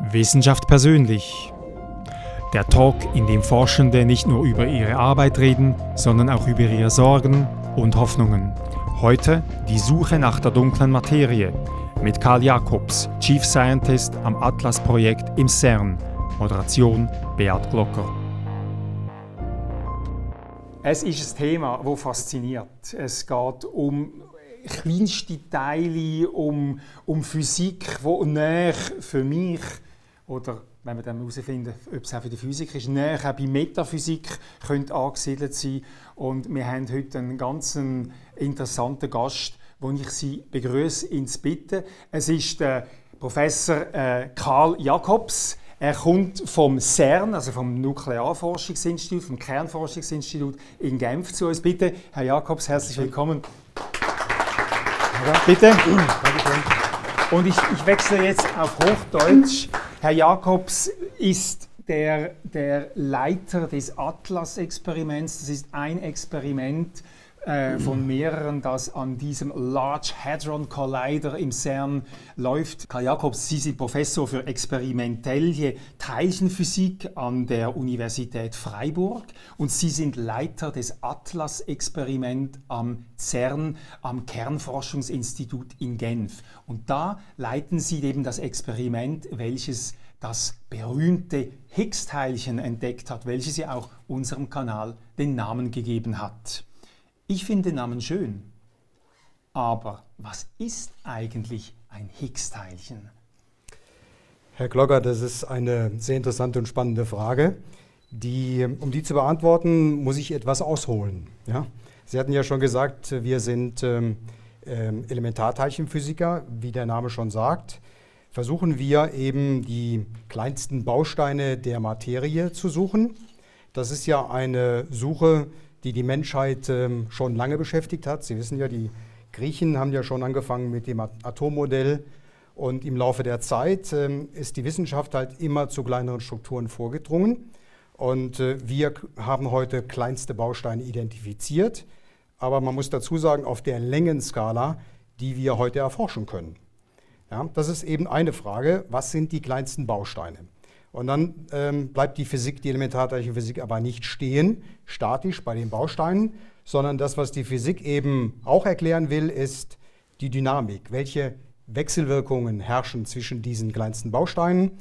Wissenschaft persönlich. Der Talk, in dem Forschende nicht nur über ihre Arbeit reden, sondern auch über ihre Sorgen und Hoffnungen. Heute die Suche nach der dunklen Materie mit Karl Jacobs, Chief Scientist am Atlas-Projekt im CERN. Moderation Beat Glocker. Es ist ein Thema, das fasziniert. Es geht um kleinste Teile, um, um Physik, die näher für mich oder wenn wir dann herausfinden, ob es auch für die Physik ist, näher auch bei Metaphysik könnte angesiedelt sein. Und wir haben heute einen ganz interessanten Gast, wo ich Sie begrüße ins Bitten. Es ist der Professor äh, Karl Jacobs. Er kommt vom CERN, also vom Nuklearforschungsinstitut, vom Kernforschungsinstitut in Genf zu uns. Bitte, Herr Jacobs, herzlich willkommen. Bitte. Und ich, ich wechsle jetzt auf Hochdeutsch. Herr Jakobs ist der, der Leiter des Atlas-Experiments. Das ist ein Experiment äh, von mehreren, das an diesem Large Hadron Collider im CERN läuft. Karl Jakobs, Sie sind Professor für experimentelle Teilchenphysik an der Universität Freiburg und Sie sind Leiter des Atlas-Experiment am CERN, am Kernforschungsinstitut in Genf. Und da leiten Sie eben das Experiment, welches das berühmte Higgs-Teilchen entdeckt hat, welches ja auch unserem Kanal den Namen gegeben hat. Ich finde den Namen schön, aber was ist eigentlich ein Higgs-Teilchen? Herr Glogger, das ist eine sehr interessante und spannende Frage. Die, um die zu beantworten, muss ich etwas ausholen. Ja? Sie hatten ja schon gesagt, wir sind ähm, ähm Elementarteilchenphysiker, wie der Name schon sagt versuchen wir eben die kleinsten Bausteine der Materie zu suchen. Das ist ja eine Suche, die die Menschheit ähm, schon lange beschäftigt hat. Sie wissen ja, die Griechen haben ja schon angefangen mit dem Atommodell und im Laufe der Zeit ähm, ist die Wissenschaft halt immer zu kleineren Strukturen vorgedrungen. Und äh, wir haben heute kleinste Bausteine identifiziert, aber man muss dazu sagen, auf der Längenskala, die wir heute erforschen können. Ja, das ist eben eine Frage, was sind die kleinsten Bausteine? Und dann ähm, bleibt die Physik, die Elementarteilchenphysik aber nicht stehen, statisch bei den Bausteinen, sondern das, was die Physik eben auch erklären will, ist die Dynamik. Welche Wechselwirkungen herrschen zwischen diesen kleinsten Bausteinen?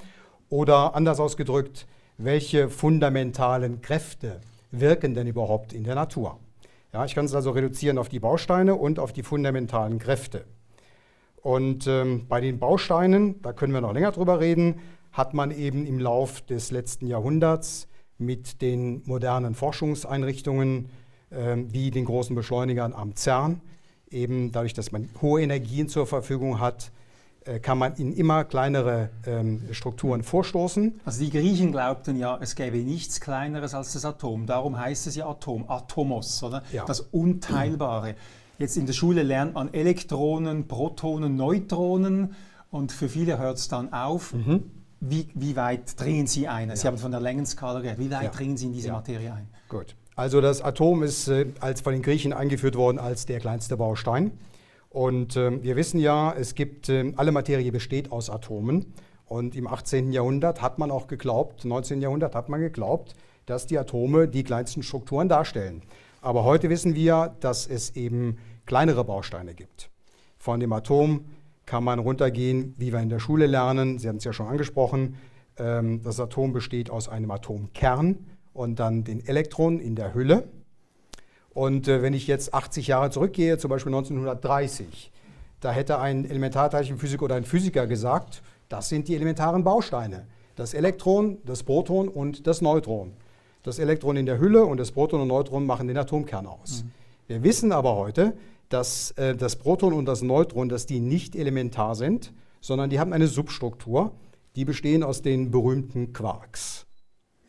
Oder anders ausgedrückt, welche fundamentalen Kräfte wirken denn überhaupt in der Natur? Ja, ich kann es also reduzieren auf die Bausteine und auf die fundamentalen Kräfte. Und ähm, bei den Bausteinen, da können wir noch länger drüber reden, hat man eben im Lauf des letzten Jahrhunderts mit den modernen Forschungseinrichtungen äh, wie den großen Beschleunigern am CERN, eben dadurch, dass man hohe Energien zur Verfügung hat, äh, kann man in immer kleinere ähm, Strukturen vorstoßen. Also die Griechen glaubten ja, es gäbe nichts Kleineres als das Atom. Darum heißt es ja Atom, Atomos, oder? Ja. Das Unteilbare. Jetzt in der Schule lernt man Elektronen, Protonen, Neutronen und für viele hört es dann auf. Mhm. Wie, wie, weit dringen Sie ein? Sie haben von der Längenskala gehört. Wie weit ja. dringen Sie in diese ja. Materie ein? Gut. Also das Atom ist äh, als von den Griechen eingeführt worden als der kleinste Baustein. Und äh, wir wissen ja, es gibt, äh, alle Materie besteht aus Atomen. Und im 18. Jahrhundert hat man auch geglaubt, 19. Jahrhundert hat man geglaubt, dass die Atome die kleinsten Strukturen darstellen. Aber heute wissen wir, dass es eben kleinere Bausteine gibt. Von dem Atom kann man runtergehen, wie wir in der Schule lernen. Sie haben es ja schon angesprochen. Ähm, das Atom besteht aus einem Atomkern und dann den Elektronen in der Hülle. Und äh, wenn ich jetzt 80 Jahre zurückgehe, zum Beispiel 1930, da hätte ein Elementarteilchenphysiker oder ein Physiker gesagt, das sind die elementaren Bausteine. Das Elektron, das Proton und das Neutron. Das Elektron in der Hülle und das Proton und Neutron machen den Atomkern aus. Mhm. Wir wissen aber heute, dass äh, das Proton und das Neutron, dass die nicht elementar sind, sondern die haben eine Substruktur, die bestehen aus den berühmten Quarks.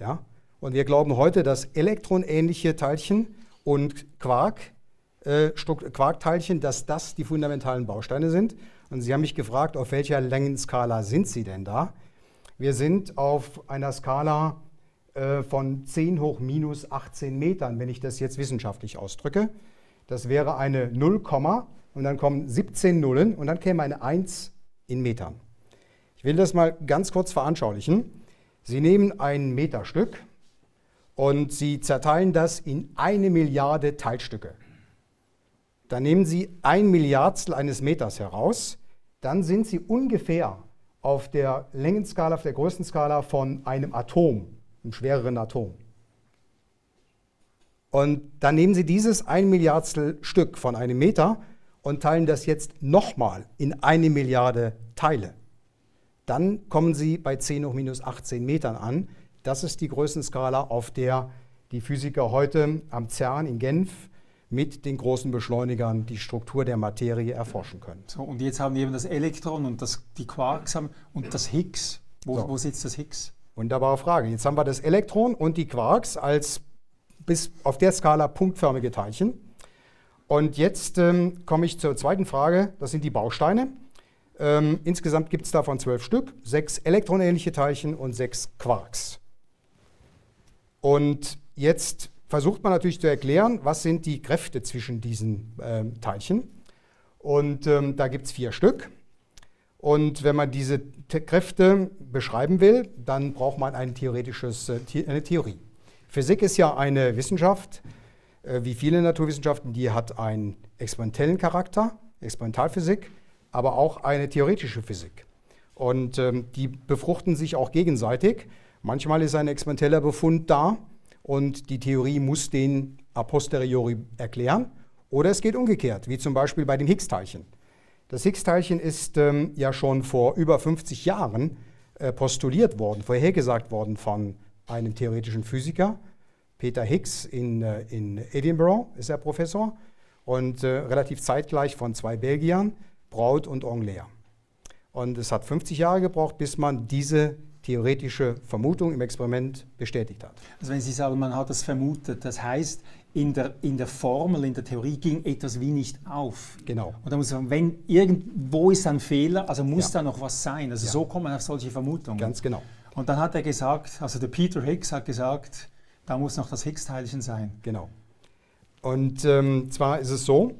Ja? Und wir glauben heute, dass elektronähnliche Teilchen und Quark, äh, Quarkteilchen, dass das die fundamentalen Bausteine sind. Und Sie haben mich gefragt, auf welcher Längenskala sind Sie denn da? Wir sind auf einer Skala äh, von 10 hoch minus 18 Metern, wenn ich das jetzt wissenschaftlich ausdrücke. Das wäre eine 0, und dann kommen 17 Nullen und dann käme eine 1 in Metern. will das mal ganz kurz veranschaulichen. Sie nehmen ein Meterstück und Sie zerteilen das in eine Milliarde Teilstücke. Dann nehmen Sie ein Milliardstel eines Meters heraus, dann sind Sie ungefähr auf der Längenskala, auf der Größenskala von einem Atom, einem schwereren Atom. Und dann nehmen Sie dieses ein Milliardstel Stück von einem Meter und teilen das jetzt nochmal in eine Milliarde Teile. Dann kommen Sie bei 10 hoch minus 18 Metern an. Das ist die Größenskala, auf der die Physiker heute am CERN in Genf mit den großen Beschleunigern die Struktur der Materie erforschen können. So, und jetzt haben wir eben das Elektron und das, die Quarks haben, und das Higgs. Wo, so. wo sitzt das Higgs? Wunderbare Frage. Jetzt haben wir das Elektron und die Quarks als bis auf der Skala punktförmige Teilchen. Und jetzt ähm, komme ich zur zweiten Frage, das sind die Bausteine. Ähm, insgesamt gibt es davon zwölf Stück, sechs elektronähnliche Teilchen und sechs Quarks. Und jetzt versucht man natürlich zu erklären, was sind die Kräfte zwischen diesen ähm, Teilchen. Und ähm, da gibt es vier Stück. Und wenn man diese Kräfte beschreiben will, dann braucht man ein theoretisches, äh, eine Theorie. Physik ist ja eine Wissenschaft, äh, wie viele Naturwissenschaften, die hat einen experimentellen Charakter, Experimentalphysik, aber auch eine theoretische Physik. Und ähm, die befruchten sich auch gegenseitig. Manchmal ist ein experimenteller Befund da, und die Theorie muss den a posteriori erklären. Oder es geht umgekehrt, wie zum Beispiel bei dem Higgs-Teilchen. Das Higgs-Teilchen ist ähm, ja schon vor über 50 Jahren äh, postuliert worden, vorhergesagt worden von einem theoretischen Physiker. Peter Higgs in, äh, in Edinburgh ist er Professor und äh, relativ zeitgleich von zwei Belgiern, Braut und Angler. Und es hat 50 Jahre gebraucht, bis man diese theoretische Vermutung im Experiment bestätigt hat. Also wenn Sie sagen, man hat es vermutet, das heißt, in der, in der Formel, in der Theorie ging etwas wie nicht auf. Genau. Und da muss man sagen, wenn irgendwo ist ein Fehler, also muss ja. da noch was sein. Also ja. so kommt man auf solche Vermutungen. Ganz genau. Und dann hat er gesagt, also der Peter Higgs hat gesagt, da muss noch das Higgs-Teilchen sein. Genau. Und ähm, zwar ist es so,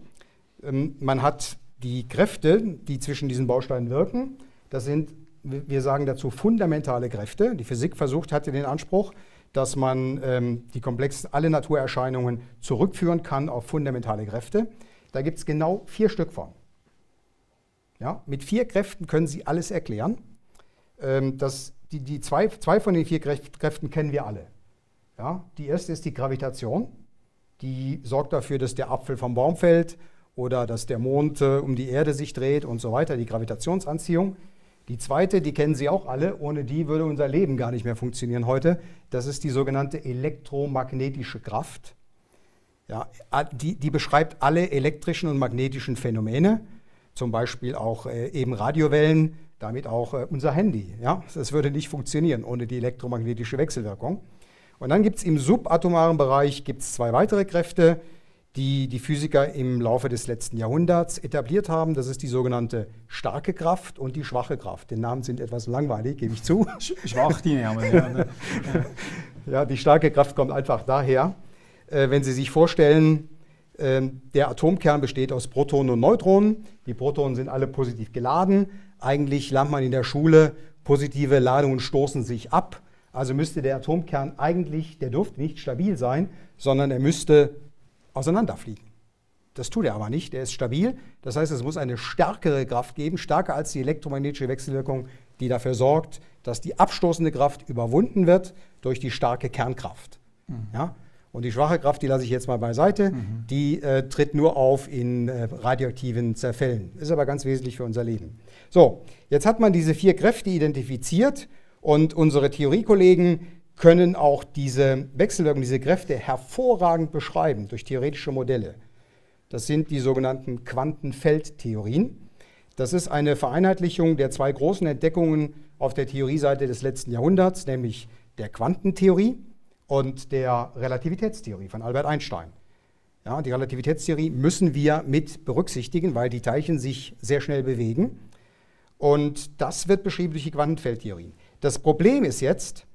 ähm, man hat die Kräfte, die zwischen diesen Bausteinen wirken, das sind wir sagen dazu fundamentale Kräfte. Die Physik versucht, hatte den Anspruch, dass man ähm, die komplexen, alle Naturerscheinungen zurückführen kann auf fundamentale Kräfte. Da gibt es genau vier Stück von. Ja, mit vier Kräften können Sie alles erklären. Ähm, das, die, die zwei, zwei von den vier Kräften kennen wir alle. Ja, die erste ist die Gravitation. Die sorgt dafür, dass der Apfel vom Baum fällt oder dass der Mond äh, um die Erde sich dreht und so weiter. Die Gravitationsanziehung. Die zweite, die kennen Sie auch alle, ohne die würde unser Leben gar nicht mehr funktionieren heute. Das ist die sogenannte elektromagnetische Kraft. Ja, die, die beschreibt alle elektrischen und magnetischen Phänomene, zum Beispiel auch äh, eben Radiowellen, damit auch äh, unser Handy. Ja? Das würde nicht funktionieren ohne die elektromagnetische Wechselwirkung. Und dann gibt es im subatomaren Bereich gibt's zwei weitere Kräfte, die die Physiker im Laufe des letzten Jahrhunderts etabliert haben. Das ist die sogenannte starke Kraft und die schwache Kraft. Die Namen sind etwas langweilig, gebe ich zu. Schwach die Namen, ja. Ne? ja. die starke Kraft kommt einfach daher, äh, wenn Sie sich vorstellen, äh, der Atomkern besteht aus Protonen und Neutronen. Die Protonen sind alle positiv geladen. Eigentlich lernt man in der Schule, positive Ladungen stoßen sich ab. Also müsste der Atomkern eigentlich, der dürfte nicht stabil sein, sondern er müsste auseinanderfliegen. Das tut er aber nicht, der ist stabil. Das heißt, es muss eine stärkere Kraft geben, stärker als die elektromagnetische Wechselwirkung, die dafür sorgt, dass die abstoßende Kraft überwunden wird durch die starke Kernkraft. Mhm. Ja? Und die schwache Kraft, die lasse ich jetzt mal beiseite, mhm. die äh, tritt nur auf in äh, radioaktiven Zerfällen. Ist aber ganz wesentlich für unser Leben. So, jetzt hat man diese vier Kräfte identifiziert und unsere Theoriekollegen können auch diese Wechselwirkung, diese Kräfte hervorragend beschreiben durch theoretische Modelle. Das sind die sogenannten Quantenfeldtheorien. Das ist eine Vereinheitlichung der zwei großen Entdeckungen auf der Theorieseite des letzten Jahrhunderts, nämlich der Quantentheorie und der Relativitätstheorie von Albert Einstein. Ja, die Relativitätstheorie müssen wir mit berücksichtigen, weil die Teilchen sich sehr schnell bewegen. Und das wird beschrieben durch die Quantenfeldtheorien. Das Problem ist jetzt,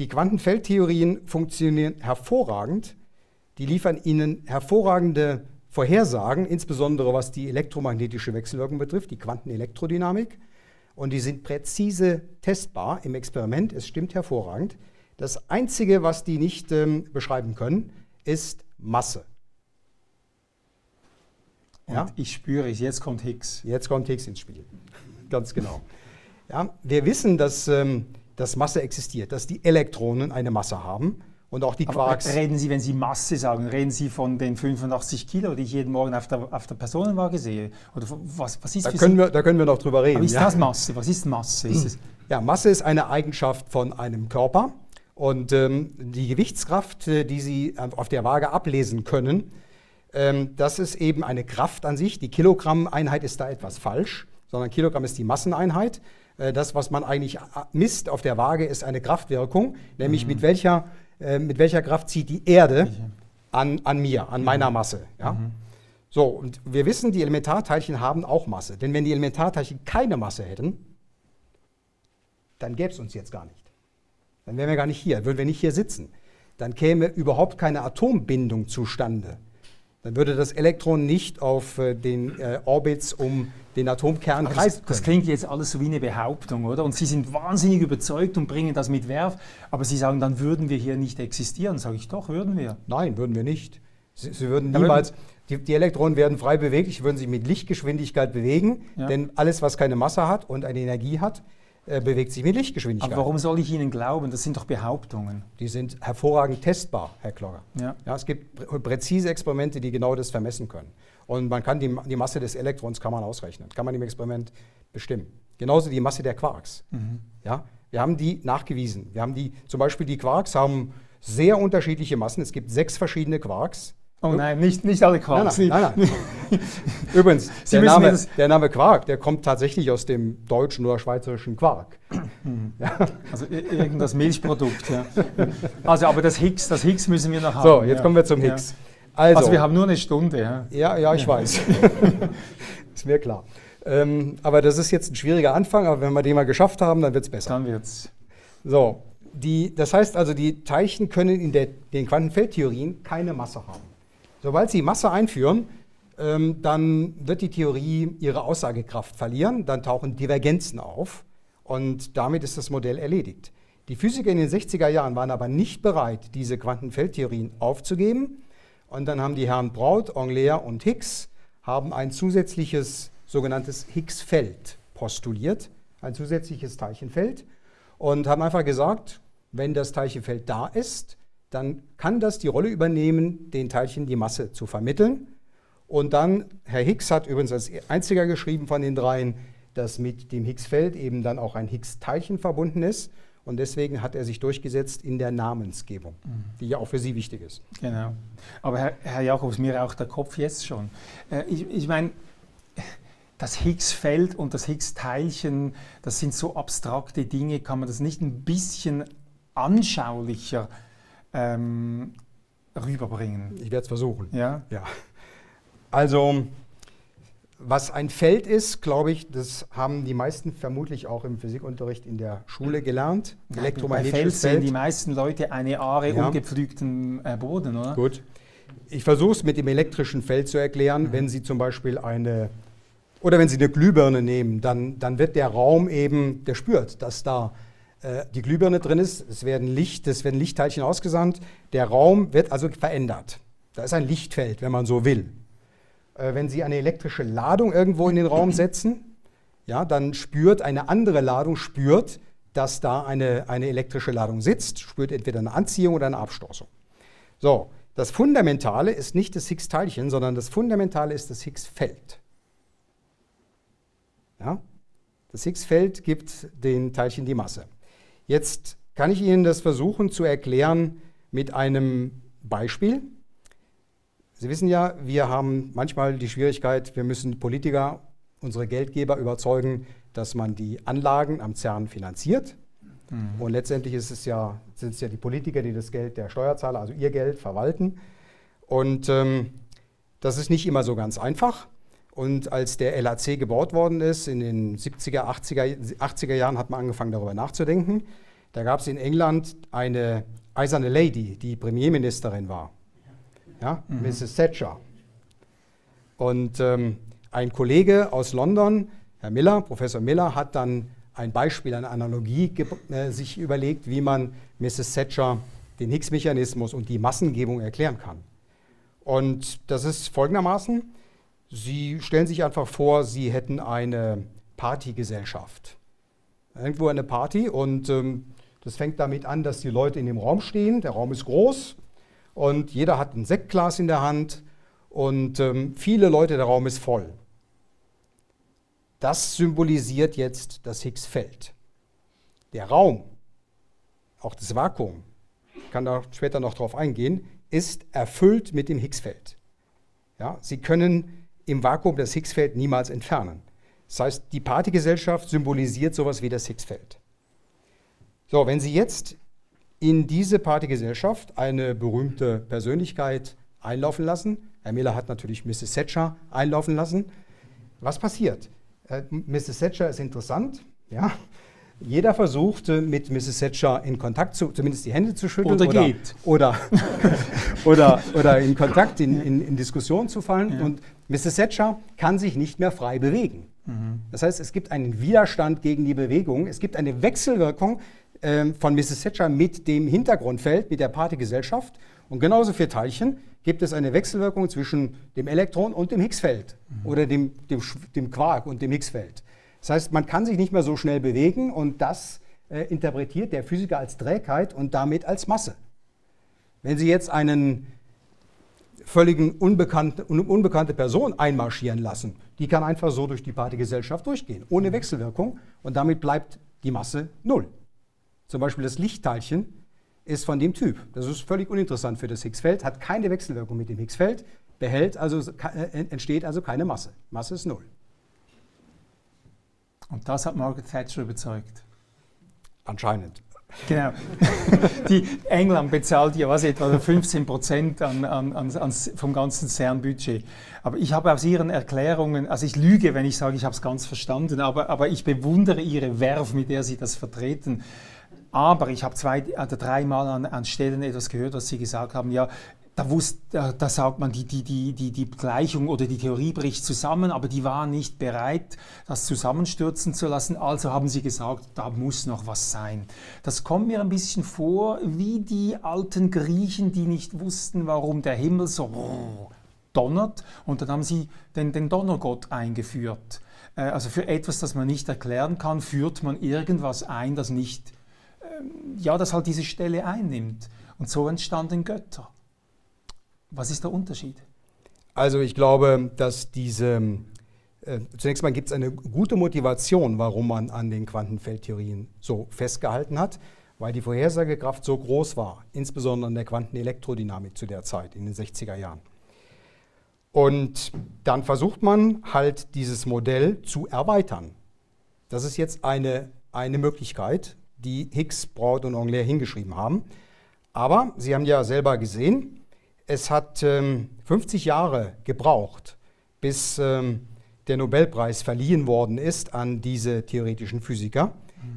die Quantenfeldtheorien funktionieren hervorragend. Die liefern Ihnen hervorragende Vorhersagen, insbesondere was die elektromagnetische Wechselwirkung betrifft, die Quantenelektrodynamik. und die sind präzise testbar im Experiment. Es stimmt hervorragend. Das Einzige, was die nicht ähm, beschreiben können, ist Masse. Und ja? ich spüre es, jetzt kommt Higgs. Jetzt kommt Higgs ins Spiel. Ganz genau. Ja, wir wissen, dass, ähm, dass Masse existiert, dass die Elektronen eine Masse haben und auch die Quarks. Aber reden Sie, wenn Sie Masse sagen, reden Sie von den 85 Kilo, die ich jeden Morgen auf der, auf der Personenwaage sehe? Oder was, was ist da können, wir, da können wir noch drüber reden. Aber ist ja? das Masse? Was ist Masse? Ist ja, Masse ist eine Eigenschaft von einem Körper. Und ähm, die Gewichtskraft, äh, die Sie auf der Waage ablesen können, ähm, das ist eben eine Kraft an sich. Die Kilogramm-Einheit ist da etwas falsch, sondern Kilogramm ist die Masseneinheit. Äh, das, was man eigentlich äh, misst auf der Waage, ist eine Kraftwirkung, nämlich mhm. mit, welcher, äh, mit welcher Kraft zieht die Erde an, an mir, an mhm. meiner Masse. Ja? Mhm. So, und wir wissen, die Elementarteilchen haben auch Masse. Denn wenn die Elementarteilchen keine Masse hätten, dann gäbe es uns jetzt gar nicht. Dann wären wir gar nicht hier, würden wir nicht hier sitzen. Dann käme überhaupt keine Atombindung zustande. Dann würde das Elektron nicht auf äh, den äh, Orbits um den Atomkern kreisen. Das, das, klingt jetzt alles so wie eine Behauptung, oder? Und Sie sind wahnsinnig überzeugt und bringen das mit Werf, aber Sie sagen, dann würden wir hier nicht existieren. Sage ich doch, würden wir. Nein, würden wir nicht. Sie, Sie würden niemals. Die, die, Elektronen werden frei beweglich, würden sich mit Lichtgeschwindigkeit bewegen, ja. denn alles, was keine Masse hat und eine Energie hat, bewegt sich mit Lichtgeschwindigkeit. Aber warum soll ich Ihnen glauben? Das sind doch Behauptungen. Die sind hervorragend testbar, Herr Klogger. Ja. Ja, es gibt präzise Experimente, die genau das vermessen können. Und man kann die, die Masse des Elektrons kann man ausrechnen, kann man im Experiment bestimmen. Genauso die Masse der Quarks. Mhm. Ja, wir haben die nachgewiesen. Wir haben die, zum Beispiel die Quarks haben sehr unterschiedliche Massen. Es gibt sechs verschiedene Quarks. Oh nein, nicht, nicht alle Quarks. Nein, nein, nein, nein. Übrigens, der Name, der Name, Quark, der kommt tatsächlich aus dem deutschen oder schweizerischen Quark. Mhm. Ja. Also irgendein Milchprodukt, ja. Also, aber das Higgs, das Higgs müssen wir noch haben. So, jetzt ja. kommen wir zum Higgs. Also, also, wir haben nur eine Stunde. Ja, ja, ja ich weiß. ist mir klar. Ähm, aber das ist jetzt ein schwieriger Anfang, aber wenn wir den mal geschafft haben, dann wird es besser. Dann wird es. So, die, das heißt also, die Teilchen können in der, den Quantenfeldtheorien keine Masse haben. Sobald Sie Masse einführen, ähm, dann wird die Theorie ihre Aussagekraft verlieren, dann tauchen Divergenzen auf und damit ist das Modell erledigt. Die Physiker in den 60er Jahren waren aber nicht bereit, diese Quantenfeldtheorien aufzugeben und dann haben die Herren Braut, Angler und Higgs haben ein zusätzliches sogenanntes Higgs-Feld postuliert, ein zusätzliches Teilchenfeld und haben einfach gesagt, wenn das Teilchenfeld da ist, dann kann das die Rolle übernehmen, den Teilchen die Masse zu vermitteln. Und dann, Herr Higgs hat übrigens als einziger geschrieben von den dreien, dass mit dem Higgs-Feld eben dann auch ein Higgs-Teilchen verbunden ist. Und deswegen hat er sich durchgesetzt in der Namensgebung, mhm. die ja auch für Sie wichtig ist. Genau. Aber Herr, Herr Jakobs, mir auch der Kopf jetzt schon. Äh, ich, ich meine, das Higgs-Feld und das Higgs-Teilchen, das sind so abstrakte Dinge, kann man das nicht ein bisschen anschaulicher ähm, rüberbringen. Ich werde es versuchen. Ja? ja. Also, was ein Feld ist, glaube ich, das haben die meisten vermutlich auch im Physikunterricht in der Schule gelernt. Ja, Elektromagnetisches Feld sehen die meisten Leute eine Aare ja. ungepflügten äh, Boden, oder? Gut. Ich versuche es mit dem elektrischen Feld zu erklären. Mhm. Wenn Sie zum Beispiel eine, oder wenn Sie eine Glühbirne nehmen, dann, dann wird der Raum eben, der spürt, dass da äh, die Glühbirne drin ist, es werden Licht, es werden Lichtteilchen ausgesandt, der Raum wird also verändert. Da ist ein Lichtfeld, wenn man so will. Äh, wenn Sie eine elektrische Ladung irgendwo in den Raum setzen, ja, dann spürt eine andere Ladung, spürt, dass da eine, eine elektrische Ladung sitzt, spürt entweder eine Anziehung oder eine Abstoßung. So, das Fundamentale ist nicht das Higgs-Teilchen, sondern das Fundamentale ist das Higgs-Feld. Ja? Das Higgs-Feld gibt den Teilchen die Masse. Jetzt kann ich Ihnen das versuchen zu erklären mit einem Beispiel. Sie wissen ja, wir haben manchmal die Schwierigkeit, wir müssen Politiker, unsere Geldgeber überzeugen, dass man die Anlagen am CERN finanziert. Mhm. Und letztendlich ist es ja, sind es ja die Politiker, die das Geld der Steuerzahler, also ihr Geld, verwalten. Und ähm, das ist nicht immer so ganz einfach. Und als der LAC gebaut worden ist, in den 70er, 80er, 80er Jahren hat man angefangen darüber nachzudenken. Da gab es in England eine eiserne Lady, die Premierministerin war, ja, mhm. Mrs. Thatcher. Und ähm, ein Kollege aus London, Herr Miller, Professor Miller, hat dann ein Beispiel, eine Analogie äh, sich überlegt, wie man Mrs. Thatcher den Higgs-Mechanismus und die Massengebung erklären kann. Und das ist folgendermaßen, Sie stellen sich einfach vor, Sie hätten eine Partygesellschaft. Irgendwo eine Party und ähm, das fängt damit an, dass die Leute in dem Raum stehen, der Raum ist groß und jeder hat ein Sektglas in der Hand und ähm, viele Leute, der Raum ist voll. Das symbolisiert jetzt das Higgs-Feld. Der Raum, auch das Vakuum, ich kann da später noch drauf eingehen, ist erfüllt mit dem Higgs-Feld. Ja, Sie können im Vakuum das Higgs-Feld niemals entfernen. Das heißt, die Partygesellschaft symbolisiert sowas wie das Higgs-Feld. So, wenn Sie jetzt in diese Partygesellschaft eine berühmte Persönlichkeit einlaufen lassen, Herr Miller hat natürlich Mrs. Thatcher einlaufen lassen, was passiert? Äh, Mrs. Thatcher ist interessant, ja. Jeder versucht, mit Mrs. Thatcher in Kontakt zu, zumindest die Hände zu schütteln. Oder, oder geht. Oder, oder, oder in Kontakt, in, in, in Diskussion zu fallen. Ja. Und Mrs. Thatcher kann sich nicht mehr frei bewegen. Mhm. Das heißt, es gibt einen Widerstand gegen die Bewegung. Es gibt eine Wechselwirkung ähm, von Mrs. Thatcher mit dem Hintergrundfeld, mit der Partygesellschaft. Und genauso für Teilchen gibt es eine Wechselwirkung zwischen dem Elektron und dem Higgsfeld oder dem, dem, dem Quark und dem Higgsfeld. Das heißt, man kann sich nicht mehr so schnell bewegen und das äh, interpretiert der Physiker als Trägheit und damit als Masse. Wenn Sie jetzt einen völligen unbekannte, un, unbekannte Person einmarschieren lassen, die kann einfach so durch die Partygesellschaft durchgehen, ohne Wechselwirkung und damit bleibt die Masse null. Zum Beispiel das Lichtteilchen ist von dem Typ. Das ist völlig uninteressant für das Higgsfeld, hat keine Wechselwirkung mit dem Higgsfeld, behält also, äh, entsteht also keine Masse. Masse ist null. Und das hat Margaret Thatcher überzeugt. Anscheinend. Genau. Die England bezahlt ja was etwa 15 Prozent an, an, an, vom ganzen CERN-Budget. Aber ich habe aus Ihren Erklärungen, also ich lüge, wenn ich sage, ich habe es ganz verstanden, aber, aber ich bewundere Ihre Werf, mit der Sie das vertreten. Aber ich habe zwei oder dreimal an, an Stellen etwas gehört, was Sie gesagt haben. Ja, da, wusst, da, da sagt man, die, die, die, die, die Gleichung oder die Theorie bricht zusammen, aber die waren nicht bereit, das zusammenstürzen zu lassen. Also haben sie gesagt, da muss noch was sein. Das kommt mir ein bisschen vor wie die alten Griechen, die nicht wussten, warum der Himmel so donnert. Und dann haben sie den, den Donnergott eingeführt. Äh, Also für etwas, das man nicht erklären kann, führt man irgendwas ein, das nicht, ähm, ja, das halt diese Stelle einnimmt. Und so entstanden Götter. Was ist der Unterschied? Also ich glaube, dass diese, äh, zunächst mal gibt es eine gute Motivation, warum man an den Quantenfeldtheorien so festgehalten hat, weil die Vorhersagekraft so groß war, insbesondere in der Quantenelektrodynamik zu der Zeit, in den 60er Jahren. Und dann versucht man halt dieses Modell zu erweitern. Das ist jetzt eine, eine Möglichkeit, die Higgs, Broad und Engler hingeschrieben haben. Aber Sie haben ja selber gesehen, es hat ähm, 50 Jahre gebraucht, bis ähm, der Nobelpreis verliehen worden ist an diese theoretischen Physiker.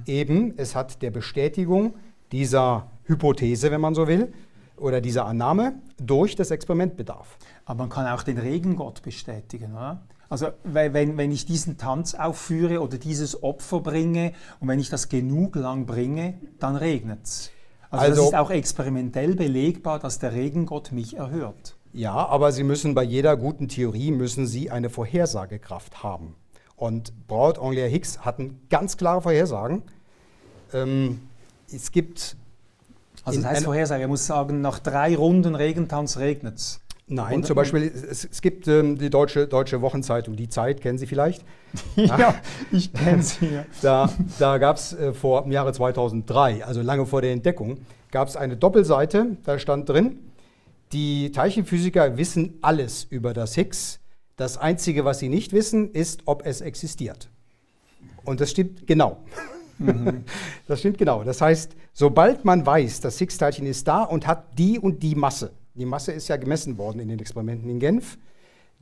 Eben, es hat der Bestätigung dieser Hypothese, wenn man so will, oder dieser Annahme durch das Experiment bedarf. Aber man kann auch den Regengott bestätigen, oder? Also wenn, wenn ich diesen Tanz aufführe oder dieses Opfer bringe und wenn ich das genug lang bringe, dann regnet es. Also, Also- das ist auch experimentell belegbar, dass der Regengott mich erhört. Ja, aber Sie müssen bei jeder guten Theorie müssen Sie eine Vorhersagekraft haben. Und Broad, Engler, Higgs hatten ganz klare Vorhersagen. Ähm, es gibt Also das heißt Vorhersage, er muss sagen, nach drei Runden Regentanz regnet es. Nein, Und- zum Beispiel, es, es gibt ähm, die deutsche, deutsche Wochenzeitung Die Zeit, kennen Sie vielleicht? Ja, ich kenne sie. Ja. Da, da gab es äh, vor im Jahre 2003, also lange vor der Entdeckung, gab es eine Doppelseite, da stand drin, die Teilchenphysiker wissen alles über das Higgs. Das Einzige, was sie nicht wissen, ist, ob es existiert. Und das stimmt genau. Das stimmt genau. Das heißt, sobald man weiß, das Higgs-Teilchen ist da und hat die und die Masse, die Masse ist ja gemessen worden in den Experimenten in Genf,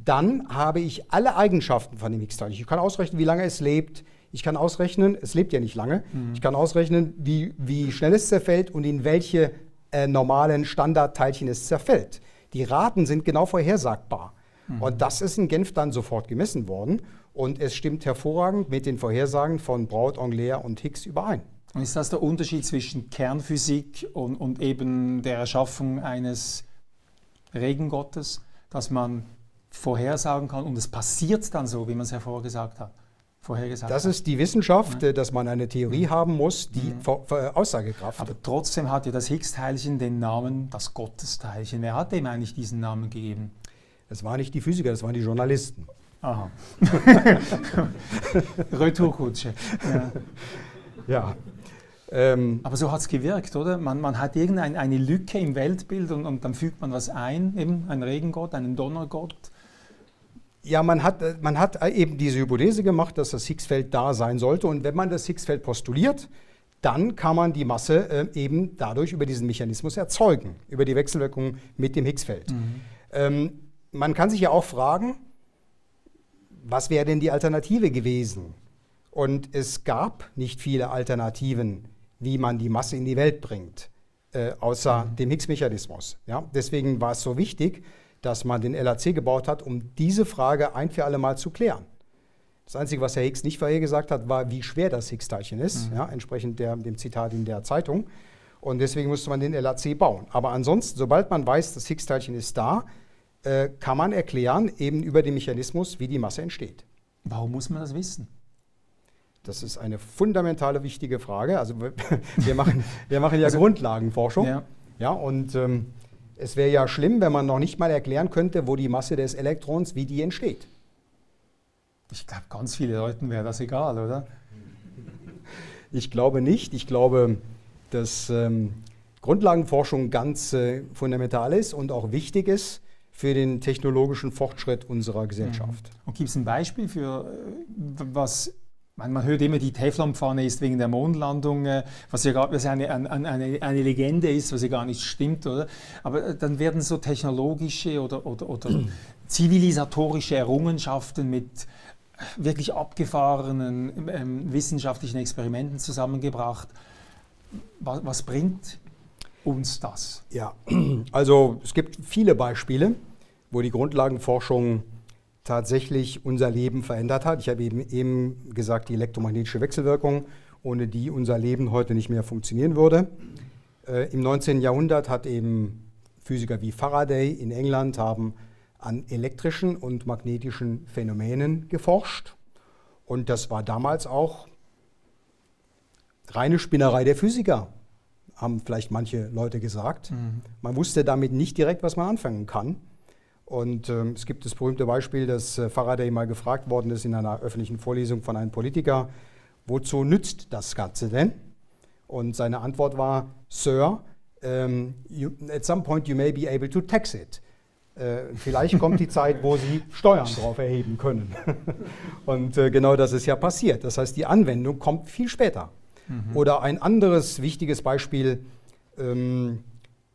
dann habe ich alle Eigenschaften von dem Higgs-Teilchen. Ich kann ausrechnen, wie lange es lebt. Ich kann ausrechnen, es lebt ja nicht lange. Ich kann ausrechnen, wie, wie schnell es zerfällt und in welche äh, normalen Standardteilchen es zerfällt. Die Raten sind genau vorhersagbar. Und das ist in Genf dann sofort gemessen worden. Und es stimmt hervorragend mit den Vorhersagen von Braut, Anglaire und Higgs überein. Und ist das der Unterschied zwischen Kernphysik und, und eben der Erschaffung eines Regengottes, dass man vorhersagen kann und es passiert dann so, wie man es hervorgesagt hat? Vorhergesagt das hat. ist die Wissenschaft, ja. dass man eine Theorie haben muss, die ja. Aussagekraft hat. Aber trotzdem hat ja das Higgs-Teilchen den Namen das Gottesteilchen. Wer hat dem eigentlich diesen Namen gegeben? Das waren nicht die Physiker, das waren die Journalisten. Aha. Retourkutsche. Ja. ja. Ähm, Aber so hat es gewirkt, oder? Man, man hat irgendeine Lücke im Weltbild und, und, dann fügt man was ein, eben einen Regengott, einen Donnergott. Ja, man hat, äh, man hat eben diese Hypothese gemacht, dass das Higgsfeld da sein sollte. Und wenn man das Higgsfeld postuliert, dann kann man die Masse äh, eben dadurch über diesen Mechanismus erzeugen, über die Wechselwirkung mit dem Higgsfeld. Mhm. Ähm, man kann sich ja auch fragen, was wäre denn die Alternative gewesen? Und es gab nicht viele Alternativen wie man die Masse in die Welt bringt, äh, außer mhm. dem Higgs-Mechanismus. Ja? Deswegen war es so wichtig, dass man den LHC gebaut hat, um diese Frage ein für alle Mal zu klären. Das Einzige, was Herr Higgs nicht vorhergesagt hat, war, wie schwer das Higgs-Teilchen ist, mhm. ja, entsprechend der, dem Zitat in der Zeitung. Und deswegen musste man den LHC bauen. Aber ansonsten, sobald man weiß, das Higgs-Teilchen ist da, äh, kann man erklären, eben über den Mechanismus, wie die Masse entsteht. Warum muss man das wissen? Das ist eine fundamentale wichtige Frage. Also wir machen, wir machen ja also, Grundlagenforschung. Ja. ja und ähm, es wäre ja schlimm, wenn man noch nicht mal erklären könnte, wo die Masse des Elektrons, wie die entsteht. Ich glaube, ganz vielen Leuten wäre das egal, oder? Ich glaube nicht. Ich glaube, dass ähm, Grundlagenforschung ganz äh, fundamental ist und auch wichtig ist für den technologischen Fortschritt unserer Gesellschaft. Mhm. Und gibt es ein Beispiel für, äh, was man, hört immer, die Teflonpfanne ist wegen der Mondlandung, äh, was ja, was eine, eine, eine, eine, Legende ist, was ja gar nicht stimmt, oder? Aber äh, dann werden so technologische oder, oder, oder zivilisatorische Errungenschaften mit wirklich abgefahrenen ähm, wissenschaftlichen Experimenten zusammengebracht. Was, was bringt uns das? Ja, also es gibt viele Beispiele, wo die Grundlagenforschung tatsächlich unser Leben verändert hat. Ich habe eben, eben gesagt, die elektromagnetische Wechselwirkung, ohne die unser Leben heute nicht mehr funktionieren würde. Äh, Im 19. Jahrhundert hat eben Physiker wie Faraday in England haben an elektrischen und magnetischen Phänomenen geforscht. Und das war damals auch reine Spinnerei der Physiker, haben vielleicht manche Leute gesagt. Mhm. Man wusste damit nicht direkt, was man anfangen kann. Und ähm, es gibt das berühmte Beispiel, dass äh, Faraday mal gefragt worden ist in einer öffentlichen Vorlesung von einem Politiker, wozu nützt das Ganze denn? Und seine Antwort war, Sir, um, you, at some point you may be able to tax it. Äh, vielleicht kommt die Zeit, wo Sie Steuern drauf erheben können. Und äh, genau das ist ja passiert. Das heißt, die Anwendung kommt viel später. Mhm. Oder ein anderes wichtiges Beispiel ähm,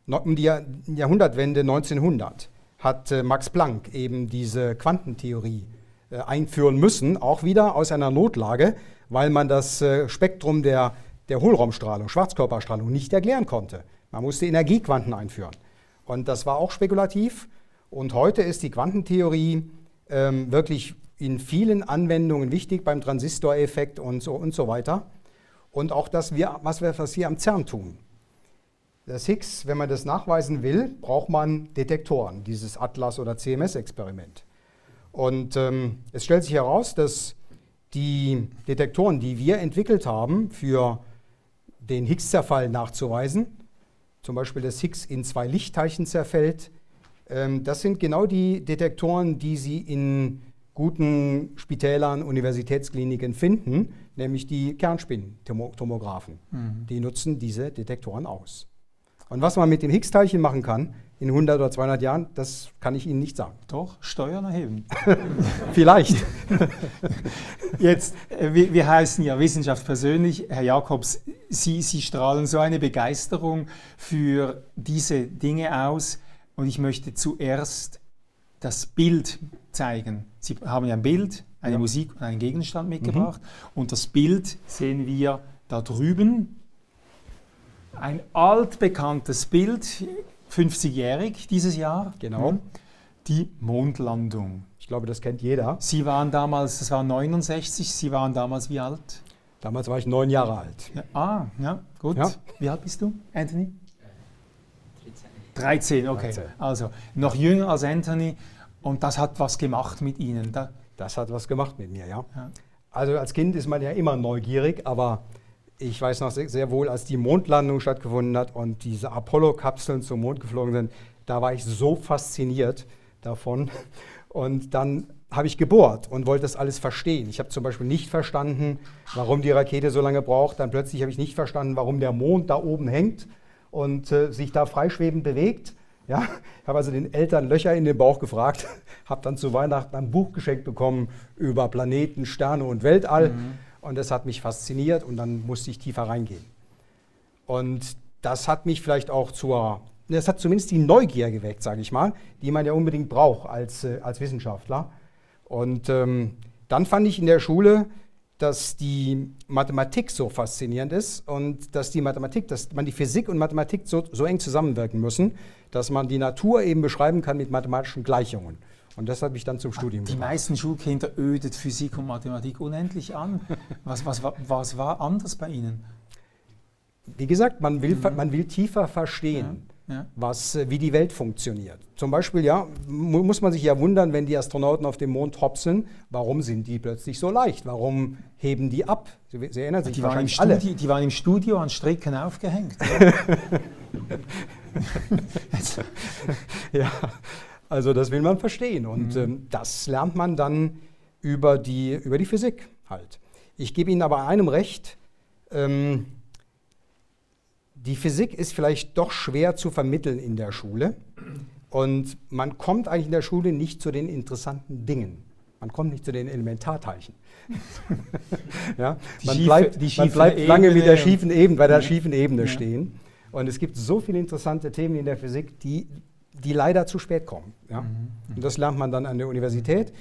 um die Jahrhundertwende 1900 hat äh, Max Planck eben diese Quantentheorie äh, einführen müssen, auch wieder aus einer Notlage, weil man das äh, Spektrum der, der Hohlraumstrahlung, Schwarzkörperstrahlung nicht erklären konnte. Man musste Energiequanten einführen. Und das war auch spekulativ. Und heute ist die Quantentheorie ähm, wirklich in vielen Anwendungen wichtig, beim Transistoreffekt und so, und so weiter. Und auch das, wir, was wir hier am CERN tun. Das Higgs, wenn man das nachweisen will, braucht man Detektoren, dieses Atlas- oder CMS-Experiment. Und ähm, es stellt sich heraus, dass die Detektoren, die wir entwickelt haben, für den Higgs-Zerfall nachzuweisen, zum Beispiel das Higgs in zwei Lichtteilchen zerfällt, ähm, das sind genau die Detektoren, die Sie in guten Spitälern, Universitätskliniken finden, nämlich die Kernspintomographen. Mhm. Die nutzen diese Detektoren aus. Und was man mit dem Higgs-Teilchen machen kann in 100 oder 200 Jahren, das kann ich Ihnen nicht sagen. Doch, Steuern erheben. Vielleicht. Jetzt, äh, wir, wir, heißen ja Wissenschaft persönlich. Herr Jakobs, Sie, Sie strahlen so eine Begeisterung für diese Dinge aus. Und ich möchte zuerst das Bild zeigen. Sie haben ja ein Bild, eine ja. Musik und einen Gegenstand mitgebracht. Mhm. Und das Bild sehen wir da drüben ein altbekanntes Bild, 50-jährig dieses Jahr. Genau. Hm? Die Mondlandung. Ich glaube, das kennt jeder. Sie waren damals, das war 69, Sie waren damals wie alt? Damals war ich neun Jahre alt. Ja, ah, ja, gut. Ja. Wie alt bist du, Anthony? 13, okay. 13. Also noch jünger als Anthony und das hat was gemacht mit Ihnen. Da, Das hat was gemacht mit mir, ja. Ja. Also als Kind ist man ja immer neugierig, aber ich weiß noch sehr, wohl, als die Mondlandung stattgefunden hat und diese Apollo-Kapseln zum Mond geflogen sind, da war ich so fasziniert davon. Und dann habe ich gebohrt und wollte das alles verstehen. Ich habe zum Beispiel nicht verstanden, warum die Rakete so lange braucht. Dann plötzlich habe ich nicht verstanden, warum der Mond da oben hängt und äh, sich da freischwebend bewegt. Ja, ich habe also den Eltern Löcher in den Bauch gefragt, habe dann zu Weihnachten ein Buch geschenkt bekommen über Planeten, Sterne und Weltall. Und das hat mich fasziniert und dann musste ich tiefer reingehen. Und das hat mich vielleicht auch zur, das hat zumindest die Neugier geweckt, sage ich mal, die man ja unbedingt braucht als, äh, als Wissenschaftler. Und ähm, dann fand ich in der Schule, dass die Mathematik so faszinierend ist und dass die Mathematik, dass man die Physik und Mathematik so, so eng zusammenwirken müssen, dass man die Natur eben beschreiben kann mit mathematischen Gleichungen. Und das hat mich dann zum Studium die gebracht. meisten Schulkinder ödet Physik und Mathematik unendlich an. Was, was, wa- was war anders bei Ihnen? Wie gesagt, man will, ver- man will tiefer verstehen, Ja. was, äh, wie die Welt funktioniert. Zum Beispiel, ja, mu- muss man sich ja wundern, wenn die Astronauten auf dem Mond hopsen, warum sind die plötzlich so leicht? Warum heben die ab? Sie, Sie erinnern sich Die waren, im wahrscheinlich alle. Studio, die waren im Studio an Stricken aufgehängt. Ja, also das will man verstehen und Mhm. ähm, das lernt man dann über die, über die Physik halt. Ich gebe Ihnen aber einem recht, ähm, die Physik ist vielleicht doch schwer zu vermitteln in der Schule und man kommt eigentlich in der Schule nicht zu den interessanten Dingen. Man kommt nicht zu den Elementarteilchen. ja, man schiefe- bleibt, man bleibt lange mit der Ebene schiefen Ebene, bei der Ja. schiefen Ebene Ja. stehen. Und es gibt so viele interessante Themen in der Physik, die, die leider zu spät kommen. Ja? Mhm. Und das lernt man dann an der Universität.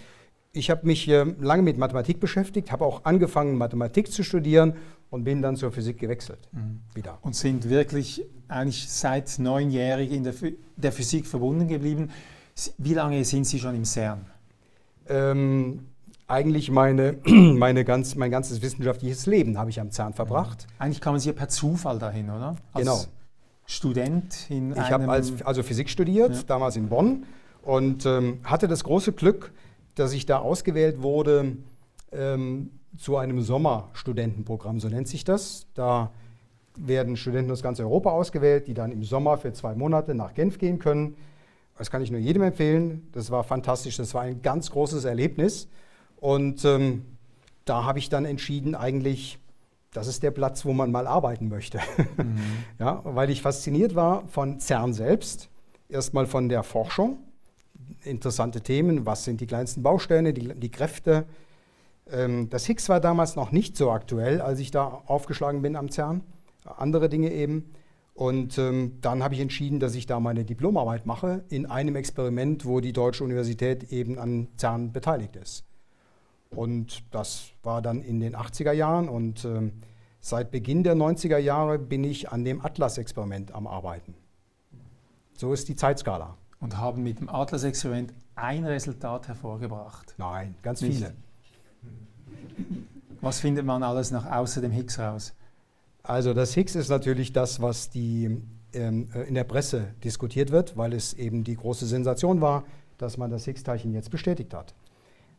Ich habe mich äh, lange mit Mathematik beschäftigt, habe auch angefangen, Mathematik zu studieren und bin dann zur Physik gewechselt. Mhm. Wieder. und sind wirklich eigentlich seit neunjährig in der, der Physik verbunden geblieben. Wie lange sind Sie schon im CERN? Ähm, eigentlich meine, meine ganz, mein ganzes wissenschaftliches Leben habe ich am CERN verbracht. Eigentlich kamen Sie per Zufall dahin, oder? Als Genau. Student in Ich habe als, also Physik studiert, Ja. damals in Bonn, und ähm, hatte das große Glück, dass ich da ausgewählt wurde ähm, zu einem Sommerstudentenprogramm, so nennt sich das. Da werden Studenten aus ganz Europa ausgewählt, die dann im Sommer für zwei Monate nach Genf gehen können. Das kann ich nur jedem empfehlen. Das war fantastisch, das war ein ganz großes Erlebnis. Und ähm, da habe ich dann entschieden, eigentlich, das ist der Platz, wo man mal arbeiten möchte. Mhm. Ja, weil ich fasziniert war von CERN selbst. Erstmal von der Forschung, interessante Themen, was sind die kleinsten Bausteine, die, die Kräfte. Ähm, das Higgs war damals noch nicht so aktuell, als ich da aufgeschlagen bin am CERN. Andere Dinge eben. Und ähm, dann habe ich entschieden, dass ich da meine Diplomarbeit mache in einem Experiment, wo die Deutsche Universität eben an CERN beteiligt ist. Und das war dann in den 80er Jahren und ähm, seit Beginn der 90er Jahre bin ich an dem Atlas-Experiment am Arbeiten. So ist die Zeitskala. und haben mit dem Atlas-Experiment ein Resultat hervorgebracht. Nein, ganz Nicht. viele. Was findet man alles noch außer dem Higgs raus? Also das Higgs ist natürlich das, was die, ähm, äh, in der Presse diskutiert wird, weil es eben die große Sensation war, dass man das Higgs-Teilchen jetzt bestätigt hat.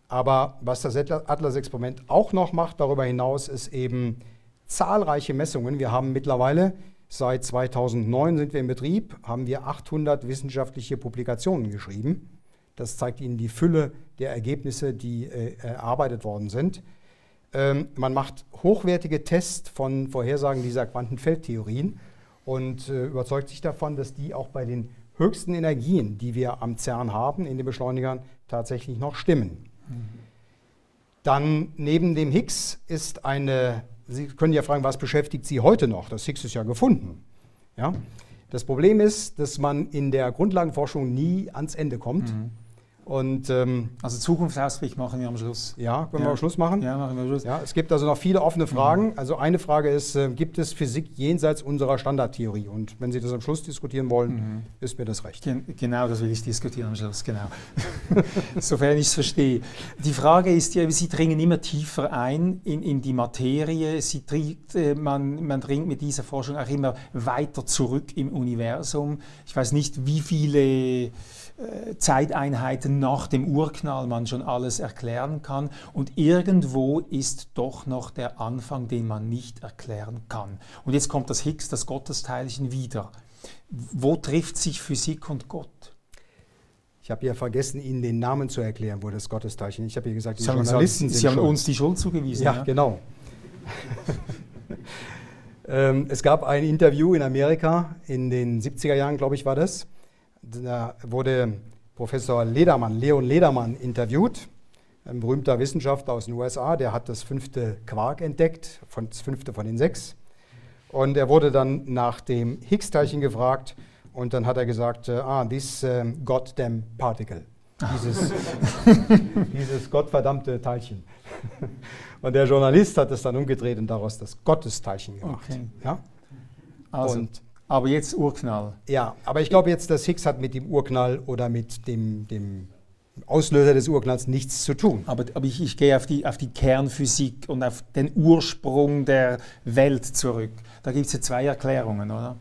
Aber was das Atlas-Experiment auch noch macht darüber hinaus, ist eben zahlreiche Messungen. Wir haben mittlerweile, seit 2009 sind wir in Betrieb, haben wir 800 wissenschaftliche Publikationen geschrieben. Das zeigt Ihnen die Fülle der Ergebnisse, die äh, erarbeitet worden sind. Ähm, man macht hochwertige Tests von Vorhersagen dieser Quantenfeldtheorien und äh, überzeugt sich davon, dass die auch bei den höchsten Energien, die wir am CERN haben, in den Beschleunigern, tatsächlich noch stimmen. Dann neben dem Higgs ist eine, Sie können ja fragen, was beschäftigt Sie heute noch? Das Higgs ist ja gefunden. Ja? Das Problem ist, dass man in der Grundlagenforschung nie ans Ende kommt. Und ähm, Also Zukunftsausblick machen wir am Schluss. ja, können Ja. wir am Schluss machen? Ja, machen wir am Schluss. Ja, es gibt also noch viele offene Fragen. Also eine Frage ist, äh, gibt es Physik jenseits unserer Standardtheorie? Und wenn Sie das am Schluss diskutieren wollen, ist mir das recht. Gen genau, das will ich diskutieren am Schluss, genau. sofern ich es verstehe. Die Frage ist ja, Sie dringen immer tiefer ein in, in die Materie. Sie tritt, äh, man, man dringt mit dieser Forschung auch immer weiter zurück im Universum. Ich weiß nicht, wie viele Zeiteinheiten nach dem Urknall man schon alles erklären kann. Und irgendwo ist doch noch der Anfang, den man nicht erklären kann. Und jetzt kommt das Higgs, das Gottesteilchen, wieder. Wo trifft sich Physik und Gott? Ich habe ja vergessen, Ihnen den Namen zu erklären, wo das Gottesteilchen. Ich habe ja gesagt, die Sie Journalisten haben, Sie sind haben uns die Schuld zugewiesen. Ja, ja? genau. ähm, es gab ein Interview in Amerika in den 70er Jahren, glaube ich, war das da wurde Professor Ledermann, Leon Ledermann, interviewt, ein berühmter Wissenschaftler aus den USA, der hat das fünfte Quark entdeckt, das fünfte von den sechs. Und er wurde dann nach dem Higgs-Teilchen gefragt und dann hat er gesagt, äh, ah, this um, goddamn particle, dieses, dieses gottverdammte Teilchen. Und der Journalist hat es dann umgedreht und daraus das Gottesteilchen gemacht. Okay. Ja? Also, und aber jetzt Urknall. Ja, aber ich glaube jetzt, dass Higgs hat mit dem Urknall oder mit dem, dem Auslöser des Urknalls nichts zu tun. Aber, aber ich, ich, gehe auf die, auf die Kernphysik und auf den Ursprung der Welt zurück. Da gibt es ja zwei Erklärungen, oder?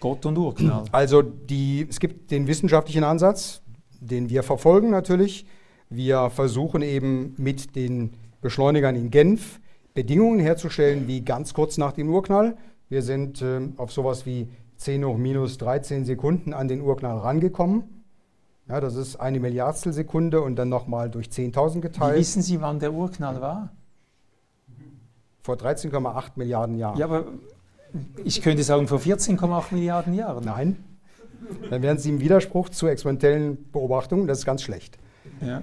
Gott und Urknall. Also die, es gibt den wissenschaftlichen Ansatz, den wir verfolgen natürlich. Wir versuchen eben mit den Beschleunigern in Genf Bedingungen herzustellen, wie ganz kurz nach dem Urknall wir sind äh, auf sowas wie 10 hoch minus 13 Sekunden an den Urknall rangekommen. Ja, das ist eine Milliardstel Sekunde und dann nochmal durch 10.000 geteilt. Wie wissen Sie, wann der Urknall war? Vor 13,8 Milliarden Jahren. Ja, aber ich könnte sagen vor 14,8 Milliarden Jahren. Nein. Dann wären Sie im Widerspruch zu experimentellen Beobachtungen. Das ist ganz schlecht. Ja.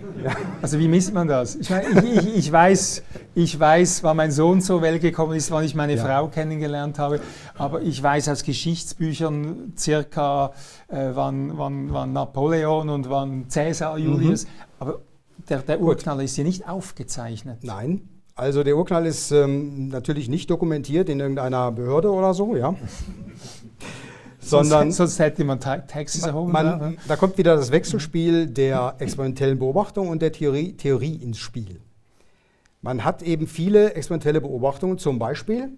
Also wie misst man das? Ich, meine, ich, ich, ich, weiß, ich weiß, wann mein Sohn zur Welt gekommen ist, wann ich meine ja. Frau kennengelernt habe, aber ich weiß aus Geschichtsbüchern circa, äh, wann, wann, wann, Napoleon und wann Cäsar, Julius, mhm. aber der, der Urknall ist hier nicht aufgezeichnet. Nein, also der Urknall ist ähm, natürlich nicht dokumentiert in irgendeiner Behörde oder so, ja sondern sonst, hätte man Taxis erhoben. Man, da kommt wieder das Wechselspiel der experimentellen Beobachtung und der Theorie, Theorie ins Spiel. Man hat eben viele experimentelle Beobachtungen, zum Beispiel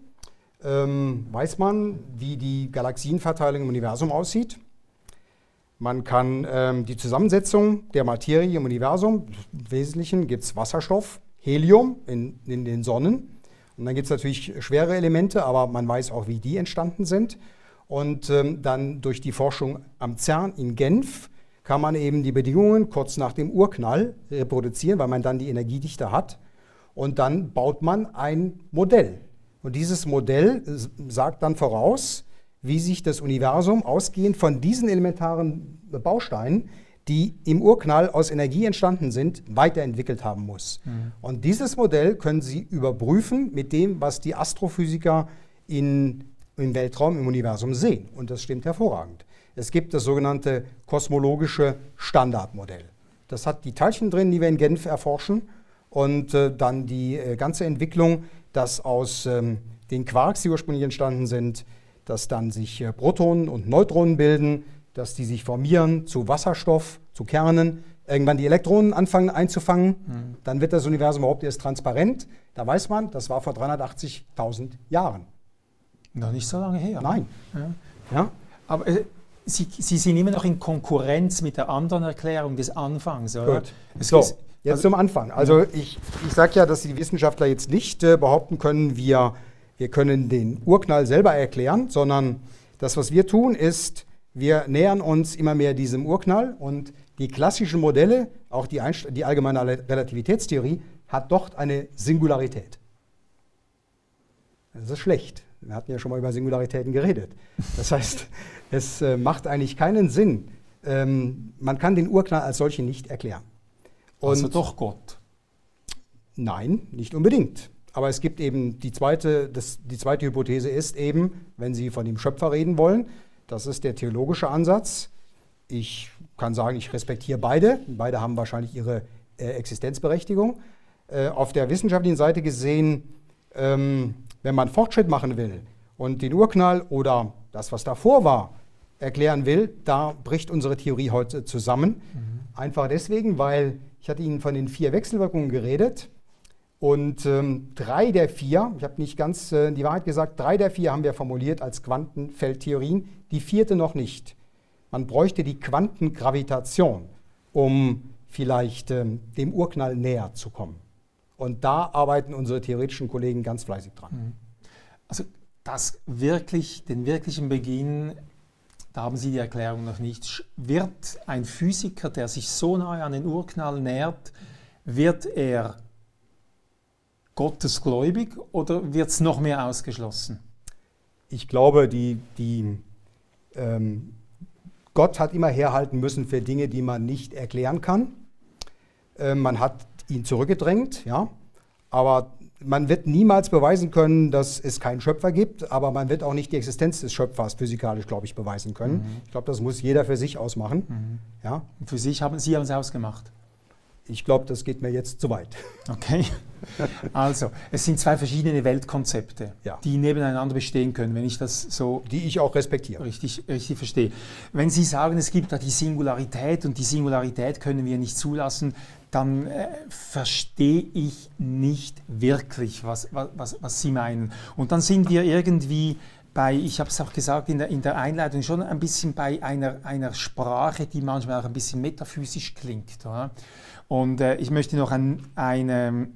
ähm, weiß man, wie die Galaxienverteilung im Universum aussieht. Man kann ähm, die Zusammensetzung der Materie im Universum, im Wesentlichen gibt es Wasserstoff, Helium in, in den Sonnen. Und dann gibt es natürlich schwere Elemente, aber man weiß auch, wie die entstanden sind. Und ähm, dann durch die Forschung am CERN in Genf kann man eben die Bedingungen kurz nach dem Urknall reproduzieren, weil man dann die Energiedichte hat. Und dann baut man ein Modell. Und dieses Modell sagt dann voraus, wie sich das Universum ausgehend von diesen elementaren Bausteinen, die im Urknall aus Energie entstanden sind, weiterentwickelt haben muss. Mhm. Und dieses Modell können Sie überprüfen mit dem, was die Astrophysiker in im Weltraum, im Universum sehen. Und das stimmt hervorragend. Es gibt das sogenannte kosmologische Standardmodell. Das hat die Teilchen drin, die wir in Genf erforschen. Und äh, dann die äh, ganze Entwicklung, dass aus ähm, den Quarks, die ursprünglich entstanden sind, dass dann sich äh, Protonen und Neutronen bilden, dass die sich formieren zu Wasserstoff, zu Kernen, irgendwann die Elektronen anfangen einzufangen. Mhm. Dann wird das Universum überhaupt erst transparent. Da weiß man, das war vor 380.000 Jahren. Noch nicht so lange her. Nein. Ja. ja. Aber äh, Sie, Sie, sind immer noch in Konkurrenz mit der anderen Erklärung des Anfangs, oder? Gut. Es so, ist, jetzt also, zum Anfang. Also ich, ich sage ja, dass die Wissenschaftler jetzt nicht äh, behaupten können, wir, wir können den Urknall selber erklären, sondern das, was wir tun, ist, wir nähern uns immer mehr diesem Urknall und die klassischen Modelle, auch die, die allgemeine Relativitätstheorie, hat dort eine Singularität. Das ist schlecht. Wir hatten ja schon mal über Singularitäten geredet. Das heißt, es äh, macht eigentlich keinen Sinn. Ähm, man kann den Urknall als solchen nicht erklären. Und also doch Gott. Nein, nicht unbedingt. Aber es gibt eben die zweite, das, die zweite Hypothese ist eben, wenn Sie von dem Schöpfer reden wollen, das ist der theologische Ansatz. Ich kann sagen, ich respektiere beide. Beide haben wahrscheinlich ihre äh, Existenzberechtigung. Äh, auf der wissenschaftlichen Seite gesehen ähm, wenn man Fortschritt machen will und den Urknall oder das, was davor war, erklären will, da bricht unsere Theorie heute zusammen. Mhm. Einfach deswegen, weil ich hatte Ihnen von den vier Wechselwirkungen geredet. Und ähm, drei der vier, ich habe nicht ganz äh, die Wahrheit gesagt, drei der vier haben wir formuliert als Quantenfeldtheorien, die vierte noch nicht. Man bräuchte die Quantengravitation, um vielleicht ähm, dem Urknall näher zu kommen. Und da arbeiten unsere theoretischen Kollegen ganz fleißig dran. Mhm. Also das wirklich, den wirklichen Beginn, da haben Sie die Erklärung noch nicht. Wird ein Physiker, der sich so nahe an den Urknall nähert, wird er gottesgläubig oder wird es noch mehr ausgeschlossen? Ich glaube, die, die, ähm, Gott hat immer herhalten müssen für Dinge, die man nicht erklären kann. Äh, man hat ihn zurückgedrängt, ja, aber man wird niemals beweisen können, dass es keinen Schöpfer gibt, aber man wird auch nicht die Existenz des Schöpfers physikalisch, glaube ich, beweisen können. Mhm. Ich glaube, das muss jeder für sich ausmachen. Mhm. Ja? Für sich haben Sie haben es ausgemacht. Ich glaube, das geht mir jetzt zu weit. Okay. Also, es sind zwei verschiedene Weltkonzepte, ja. die nebeneinander bestehen können, wenn ich das so. Die ich auch respektiere. Richtig, richtig verstehe. Wenn Sie sagen, es gibt da die Singularität und die Singularität können wir nicht zulassen, dann äh, verstehe ich nicht wirklich, was, was, was Sie meinen. Und dann sind wir irgendwie bei, ich habe es auch gesagt in der, in der Einleitung, schon ein bisschen bei einer, einer Sprache, die manchmal auch ein bisschen metaphysisch klingt. Oder? Und äh, ich möchte noch ein, eine,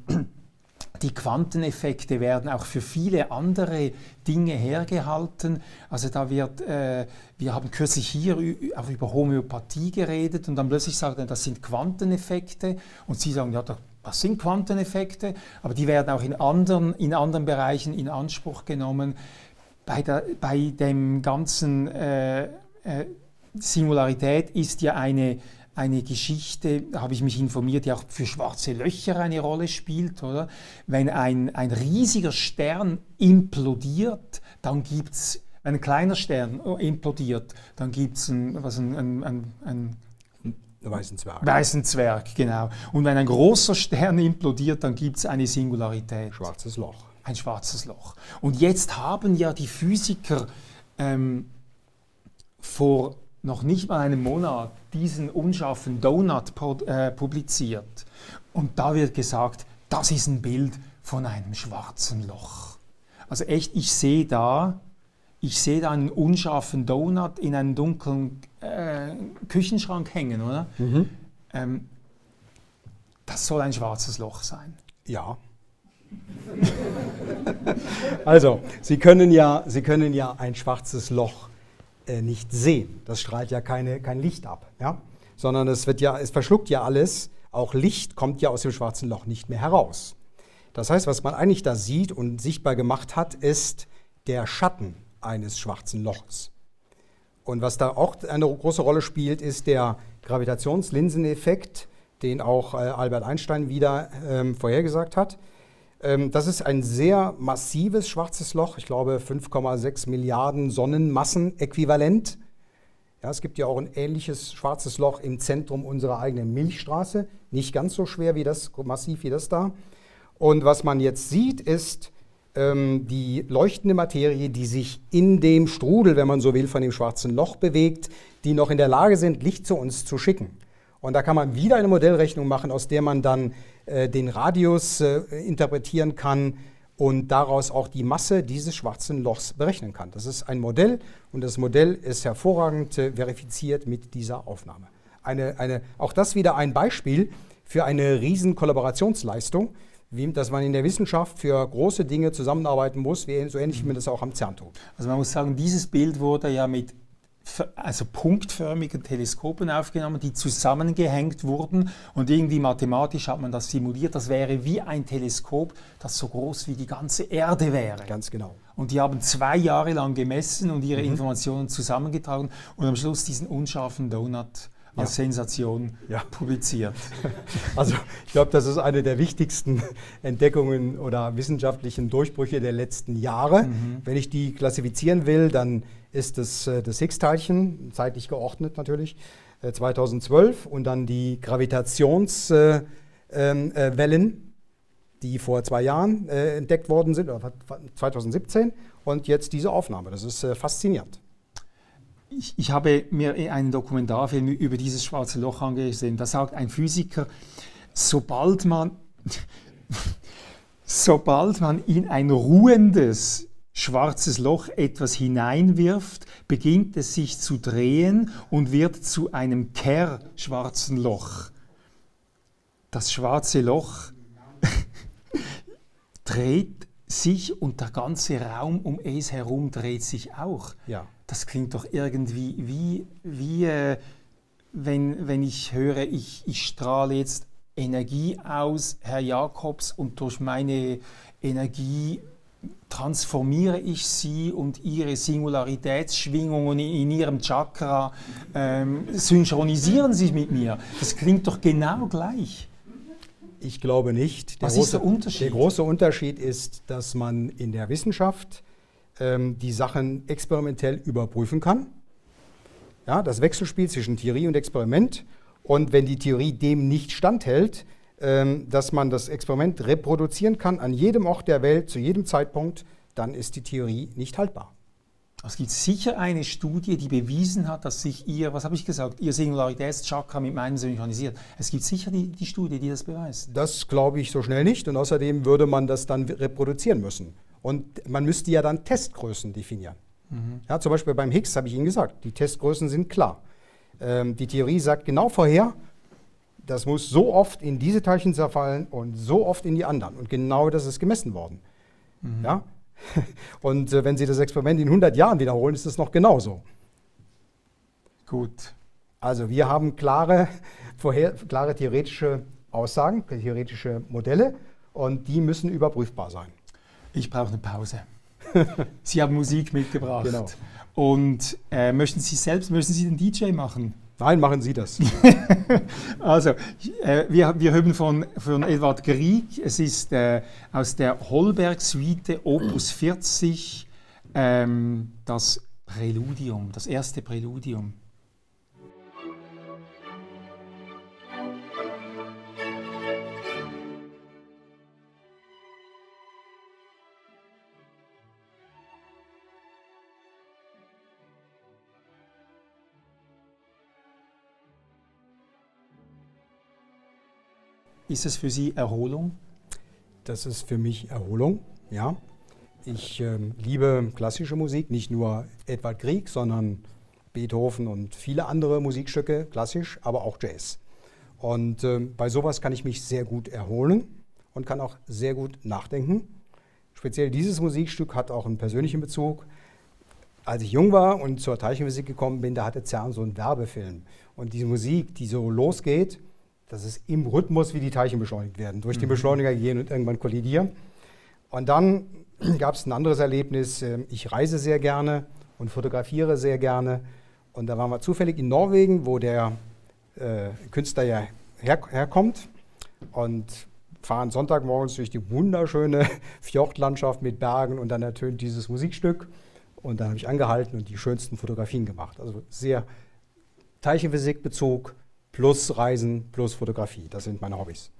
die Quanteneffekte werden auch für viele andere Dinge hergehalten. Also da wird, äh, wir haben kürzlich hier auch über Homöopathie geredet und dann plötzlich sagt er, das sind Quanteneffekte und Sie sagen, ja, das sind Quanteneffekte, aber die werden auch in anderen, in anderen Bereichen in Anspruch genommen. Bei, der, bei dem ganzen äh, äh, Singularität ist ja eine eine Geschichte, habe ich mich informiert, die auch für schwarze Löcher eine Rolle spielt, oder? Wenn ein, ein riesiger Stern implodiert, dann gibt es, wenn ein kleiner Stern implodiert, dann gibt es ein, was, ein, ein, ein, ein Weißen Zwerg. Weißen Zwerg, genau. Und wenn ein großer Stern implodiert, dann gibt es eine Singularität. Schwarzes Loch. Ein schwarzes Loch. Und jetzt haben ja die Physiker ähm, vor noch nicht mal einem Monat diesen unscharfen Donut äh, publiziert. Und da wird gesagt, das ist ein Bild von einem schwarzen Loch. Also echt, ich sehe da, ich sehe da einen unscharfen Donut in einem dunklen äh, Küchenschrank hängen, oder? Mhm. Ähm, das soll ein schwarzes Loch sein. Ja. also, Sie können ja, Sie können ja ein schwarzes Loch äh, nicht sehen. Das strahlt ja keine, kein Licht ab, ja? sondern es, wird ja, es verschluckt ja alles. Auch Licht kommt ja aus dem schwarzen Loch nicht mehr heraus. Das heißt, was man eigentlich da sieht und sichtbar gemacht hat, ist der Schatten eines schwarzen Loches. Und was da auch eine große Rolle spielt, ist der Gravitationslinseneffekt, den auch äh, Albert Einstein wieder ähm, vorhergesagt hat. Ähm, das ist ein sehr massives schwarzes Loch, ich glaube 5,6 Milliarden Sonnenmassen äquivalent. Ja, es gibt ja auch ein ähnliches schwarzes Loch im Zentrum unserer eigenen Milchstraße, nicht ganz so schwer wie das, massiv wie das da. Und was man jetzt sieht, ist ähm, die leuchtende Materie, die sich in dem Strudel, wenn man so will, von dem schwarzen Loch bewegt, die noch in der Lage sind, Licht zu uns zu schicken. Und da kann man wieder eine Modellrechnung machen, aus der man dann äh, den Radius äh, interpretieren kann und daraus auch die Masse dieses schwarzen Lochs berechnen kann. Das ist ein Modell und das Modell ist hervorragend äh, verifiziert mit dieser Aufnahme. Eine, eine, auch das wieder ein Beispiel für eine riesen Kollaborationsleistung, wie, dass man in der Wissenschaft für große Dinge zusammenarbeiten muss, wie, so ähnlich wie man das auch am CERN tut. Also man muss sagen, dieses Bild wurde ja mit also punktförmigen Teleskopen aufgenommen, die zusammengehängt wurden und irgendwie mathematisch hat man das simuliert. Das wäre wie ein Teleskop, das so groß wie die ganze Erde wäre. Ganz genau. Und die haben zwei Jahre lang gemessen und ihre mhm. Informationen zusammengetragen und am Schluss diesen unscharfen Donut als ja. Sensation ja. publiziert. Also ich glaube, das ist eine der wichtigsten Entdeckungen oder wissenschaftlichen Durchbrüche der letzten Jahre. Mhm. Wenn ich die klassifizieren will, dann ist das, äh, das Higgs-Teilchen, zeitlich geordnet natürlich, 2012 äh, und dann die Gravitationswellen, äh, ähm, die vor zwei Jahren entdeckt worden sind, 2017 und jetzt diese Aufnahme. Das ist faszinierend. Ich, ich habe mir einen Dokumentarfilm über dieses schwarze Loch angesehen. Da sagt ein Physiker, sobald man, sobald man in ein ruhendes schwarzes Loch etwas hineinwirft, beginnt es sich zu drehen und wird zu einem Kerr-schwarzen Loch. Das schwarze Loch dreht sich und der ganze Raum um es herum dreht sich auch. Ja. Das klingt doch irgendwie wie, wie äh, wenn, wenn ich höre, ich, ich strahle jetzt Energie aus, Herr Jakobs, und durch meine Energie transformiere ich sie und ihre Singularitätsschwingungen in, ihrem Chakra ähm, synchronisieren sie mit mir. Das klingt doch genau gleich. Ich glaube nicht. Der Was große, ist der Unterschied? Der große Unterschied ist, dass man in der Wissenschaft ähm, die Sachen experimentell überprüfen kann. Ja, das Wechselspiel zwischen Theorie und Experiment. Und wenn die Theorie dem nicht standhält, ähm, dass man das Experiment reproduzieren kann an jedem Ort der Welt, zu jedem Zeitpunkt, dann ist die Theorie nicht haltbar. Es gibt sicher eine Studie, die bewiesen hat, dass sich ihr, was habe ich gesagt, ihr Singularitätschakra mit meinem synchronisiert. Es gibt sicher die, die Studie, die das beweist. Das glaube ich so schnell nicht und außerdem würde man das dann reproduzieren müssen. Und man müsste ja dann Testgrößen definieren. Mhm. Ja, zum Beispiel beim Higgs habe ich Ihnen gesagt, die Testgrößen sind klar. Ähm, die Theorie sagt genau vorher, das muss so oft in diese Teilchen zerfallen und so oft in die anderen. Und genau das ist gemessen worden. Mhm. Ja? Und äh, wenn Sie das Experiment in 100 Jahren wiederholen, ist es noch genauso. Gut. Also wir haben klare, vorher, klare theoretische Aussagen, theoretische Modelle und die müssen überprüfbar sein. Ich brauche eine Pause. Sie haben Musik mitgebracht. Genau. Und äh, möchten Sie selbst, möchten Sie den DJ machen? Nein, machen Sie das. also, äh, wir, wir hören von, von Edward Grieg. Es ist äh, aus der Holberg-Suite Opus 40 ähm, das Präludium, das erste Präludium. Ist es für Sie Erholung? Das ist für mich Erholung, ja. Ich äh, liebe klassische Musik, nicht nur Edward Grieg, sondern Beethoven und viele andere Musikstücke, klassisch, aber auch Jazz. Und äh, bei sowas kann ich mich sehr gut erholen und kann auch sehr gut nachdenken. Speziell dieses Musikstück hat auch einen persönlichen Bezug. Als ich jung war und zur Teilchenmusik gekommen bin, da hatte CERN so einen Werbefilm. Und diese Musik, die so losgeht, das ist im Rhythmus, wie die Teilchen beschleunigt werden, durch den mhm. Beschleuniger gehen und irgendwann kollidieren. Und dann gab es ein anderes Erlebnis. Ähm, ich reise sehr gerne und fotografiere sehr gerne. Und da waren wir zufällig in Norwegen, wo der äh, Künstler ja her herkommt und fahren Sonntagmorgens durch die wunderschöne Fjordlandschaft mit Bergen und dann ertönt dieses Musikstück. Und dann habe ich angehalten und die schönsten Fotografien gemacht. Also sehr Teilchenphysikbezug, plus Reisen, plus Fotografie. Das sind meine Hobbys.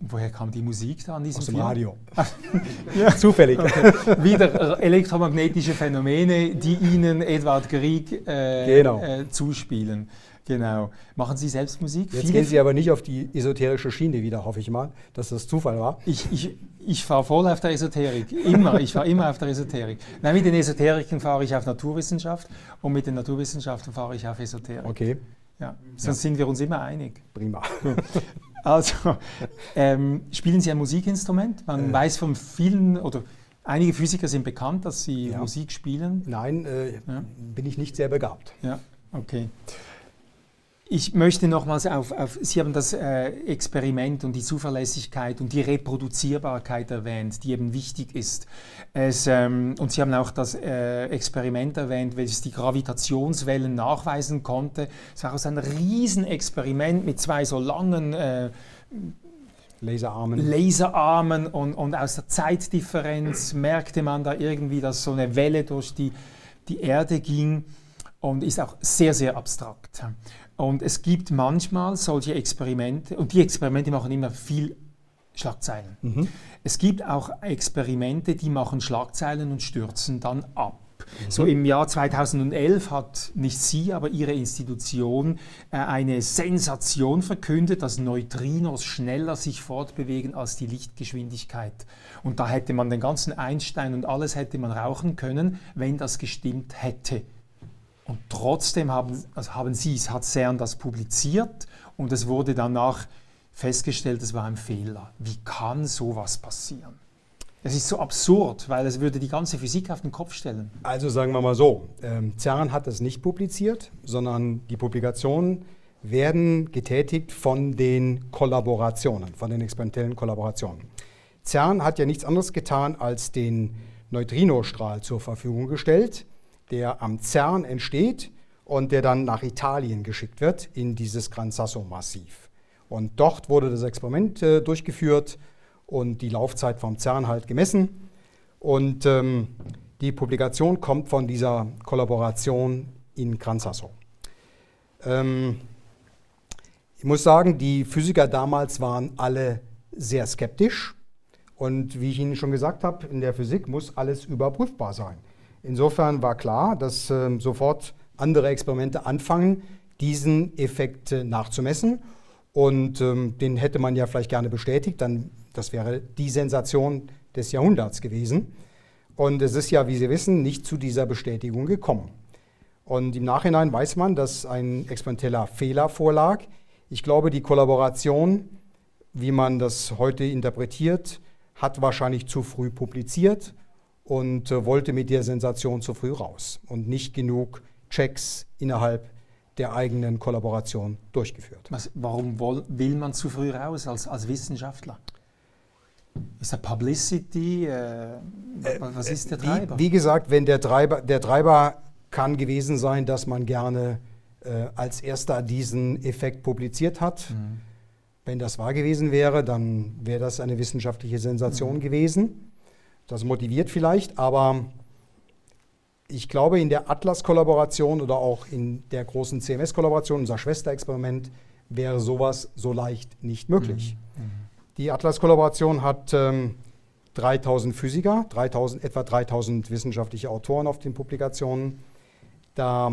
Woher kam die Musik da an diesem Aus dem Film? Radio. ja. Zufällig. Okay. Wieder elektromagnetische Phänomene, die Ihnen Edward Grieg äh, genau. äh, zuspielen. Genau. Machen Sie selbst Musik? Jetzt Viele gehen Sie aber nicht auf die esoterische Schiene wieder, hoffe ich mal, dass das Zufall war. Ich, ich, ich fahre voll auf der Esoterik. Immer. Ich fahre immer auf der Esoterik. Nein, mit den Esoterikern fahre ich auf Naturwissenschaft und mit den Naturwissenschaften fahre ich auf Esoterik. Okay. Ja, sonst ja. sind wir uns immer einig. Prima. Also, ähm, spielen Sie ein Musikinstrument? Man äh. weiß von vielen oder einige Physiker sind bekannt, dass sie ja. Musik spielen. Nein, äh, ja. bin ich nicht sehr begabt. Ja, okay. Ich möchte nochmals auf, auf, Sie haben das äh, Experiment und die Zuverlässigkeit und die Reproduzierbarkeit erwähnt, die eben wichtig ist. Es, ähm, und Sie haben auch das äh, Experiment erwähnt, welches die Gravitationswellen nachweisen konnte. Es war also ein Riesenexperiment mit zwei so langen äh, Laserarmen. Laserarmen und, und aus der Zeitdifferenz merkte man da irgendwie, dass so eine Welle durch die, die Erde ging und ist auch sehr, sehr abstrakt. Und es gibt manchmal solche Experimente, und die Experimente machen immer viel Schlagzeilen. Mhm. Es gibt auch Experimente, die machen Schlagzeilen und stürzen dann ab. Mhm. So im Jahr 2011 hat nicht Sie, aber Ihre Institution äh, eine Sensation verkündet, dass Neutrinos schneller sich fortbewegen als die Lichtgeschwindigkeit. Und da hätte man den ganzen Einstein und alles hätte man rauchen können, wenn das gestimmt hätte. Und trotzdem haben, also haben Sie, es hat CERN das publiziert und es wurde danach festgestellt, es war ein Fehler. Wie kann sowas passieren? Es ist so absurd, weil es würde die ganze Physik auf den Kopf stellen. Also sagen wir mal so, ähm, CERN hat es nicht publiziert, sondern die Publikationen werden getätigt von den Kollaborationen, von den experimentellen Kollaborationen. CERN hat ja nichts anderes getan, als den Neutrinostrahl zur Verfügung gestellt, der am CERN entsteht und der dann nach Italien geschickt wird in dieses Gran Sasso-Massiv. Und dort wurde das Experiment äh, durchgeführt und die Laufzeit vom CERN halt gemessen. Und ähm, die Publikation kommt von dieser Kollaboration in Gran Sasso. Ähm, ich muss sagen, die Physiker damals waren alle sehr skeptisch. Und wie ich Ihnen schon gesagt habe, in der Physik muss alles überprüfbar sein. Insofern war klar, dass äh, sofort andere Experimente anfangen, diesen Effekt äh, nachzumessen. Und ähm, den hätte man ja vielleicht gerne bestätigt, dann das wäre die Sensation des Jahrhunderts gewesen. Und es ist ja, wie Sie wissen, nicht zu dieser Bestätigung gekommen. Und im Nachhinein weiß man, dass ein experimenteller Fehler vorlag. Ich glaube, die Kollaboration, wie man das heute interpretiert, hat wahrscheinlich zu früh publiziert und äh, wollte mit der Sensation zu früh raus und nicht genug Checks innerhalb der eigenen Kollaboration durchgeführt. Was, warum will man zu früh raus als, als Wissenschaftler? Ist das Publicity? Äh, was ist der Treiber? Wie, wie, gesagt, wenn der Treiber, der Treiber kann gewesen sein, dass man gerne äh, als erster diesen Effekt publiziert hat. Mhm. Wenn das wahr gewesen wäre, dann wäre das eine wissenschaftliche Sensation mhm. gewesen. Das motiviert vielleicht, aber ich glaube, in der Atlas-Kollaboration oder auch in der großen CMS-Kollaboration, unser Schwesterexperiment, wäre sowas so leicht nicht möglich. Mhm. mhm. Die Atlas-Kollaboration hat ähm, 3000 Physiker, 3000, etwa 3000 wissenschaftliche Autoren auf den Publikationen. Da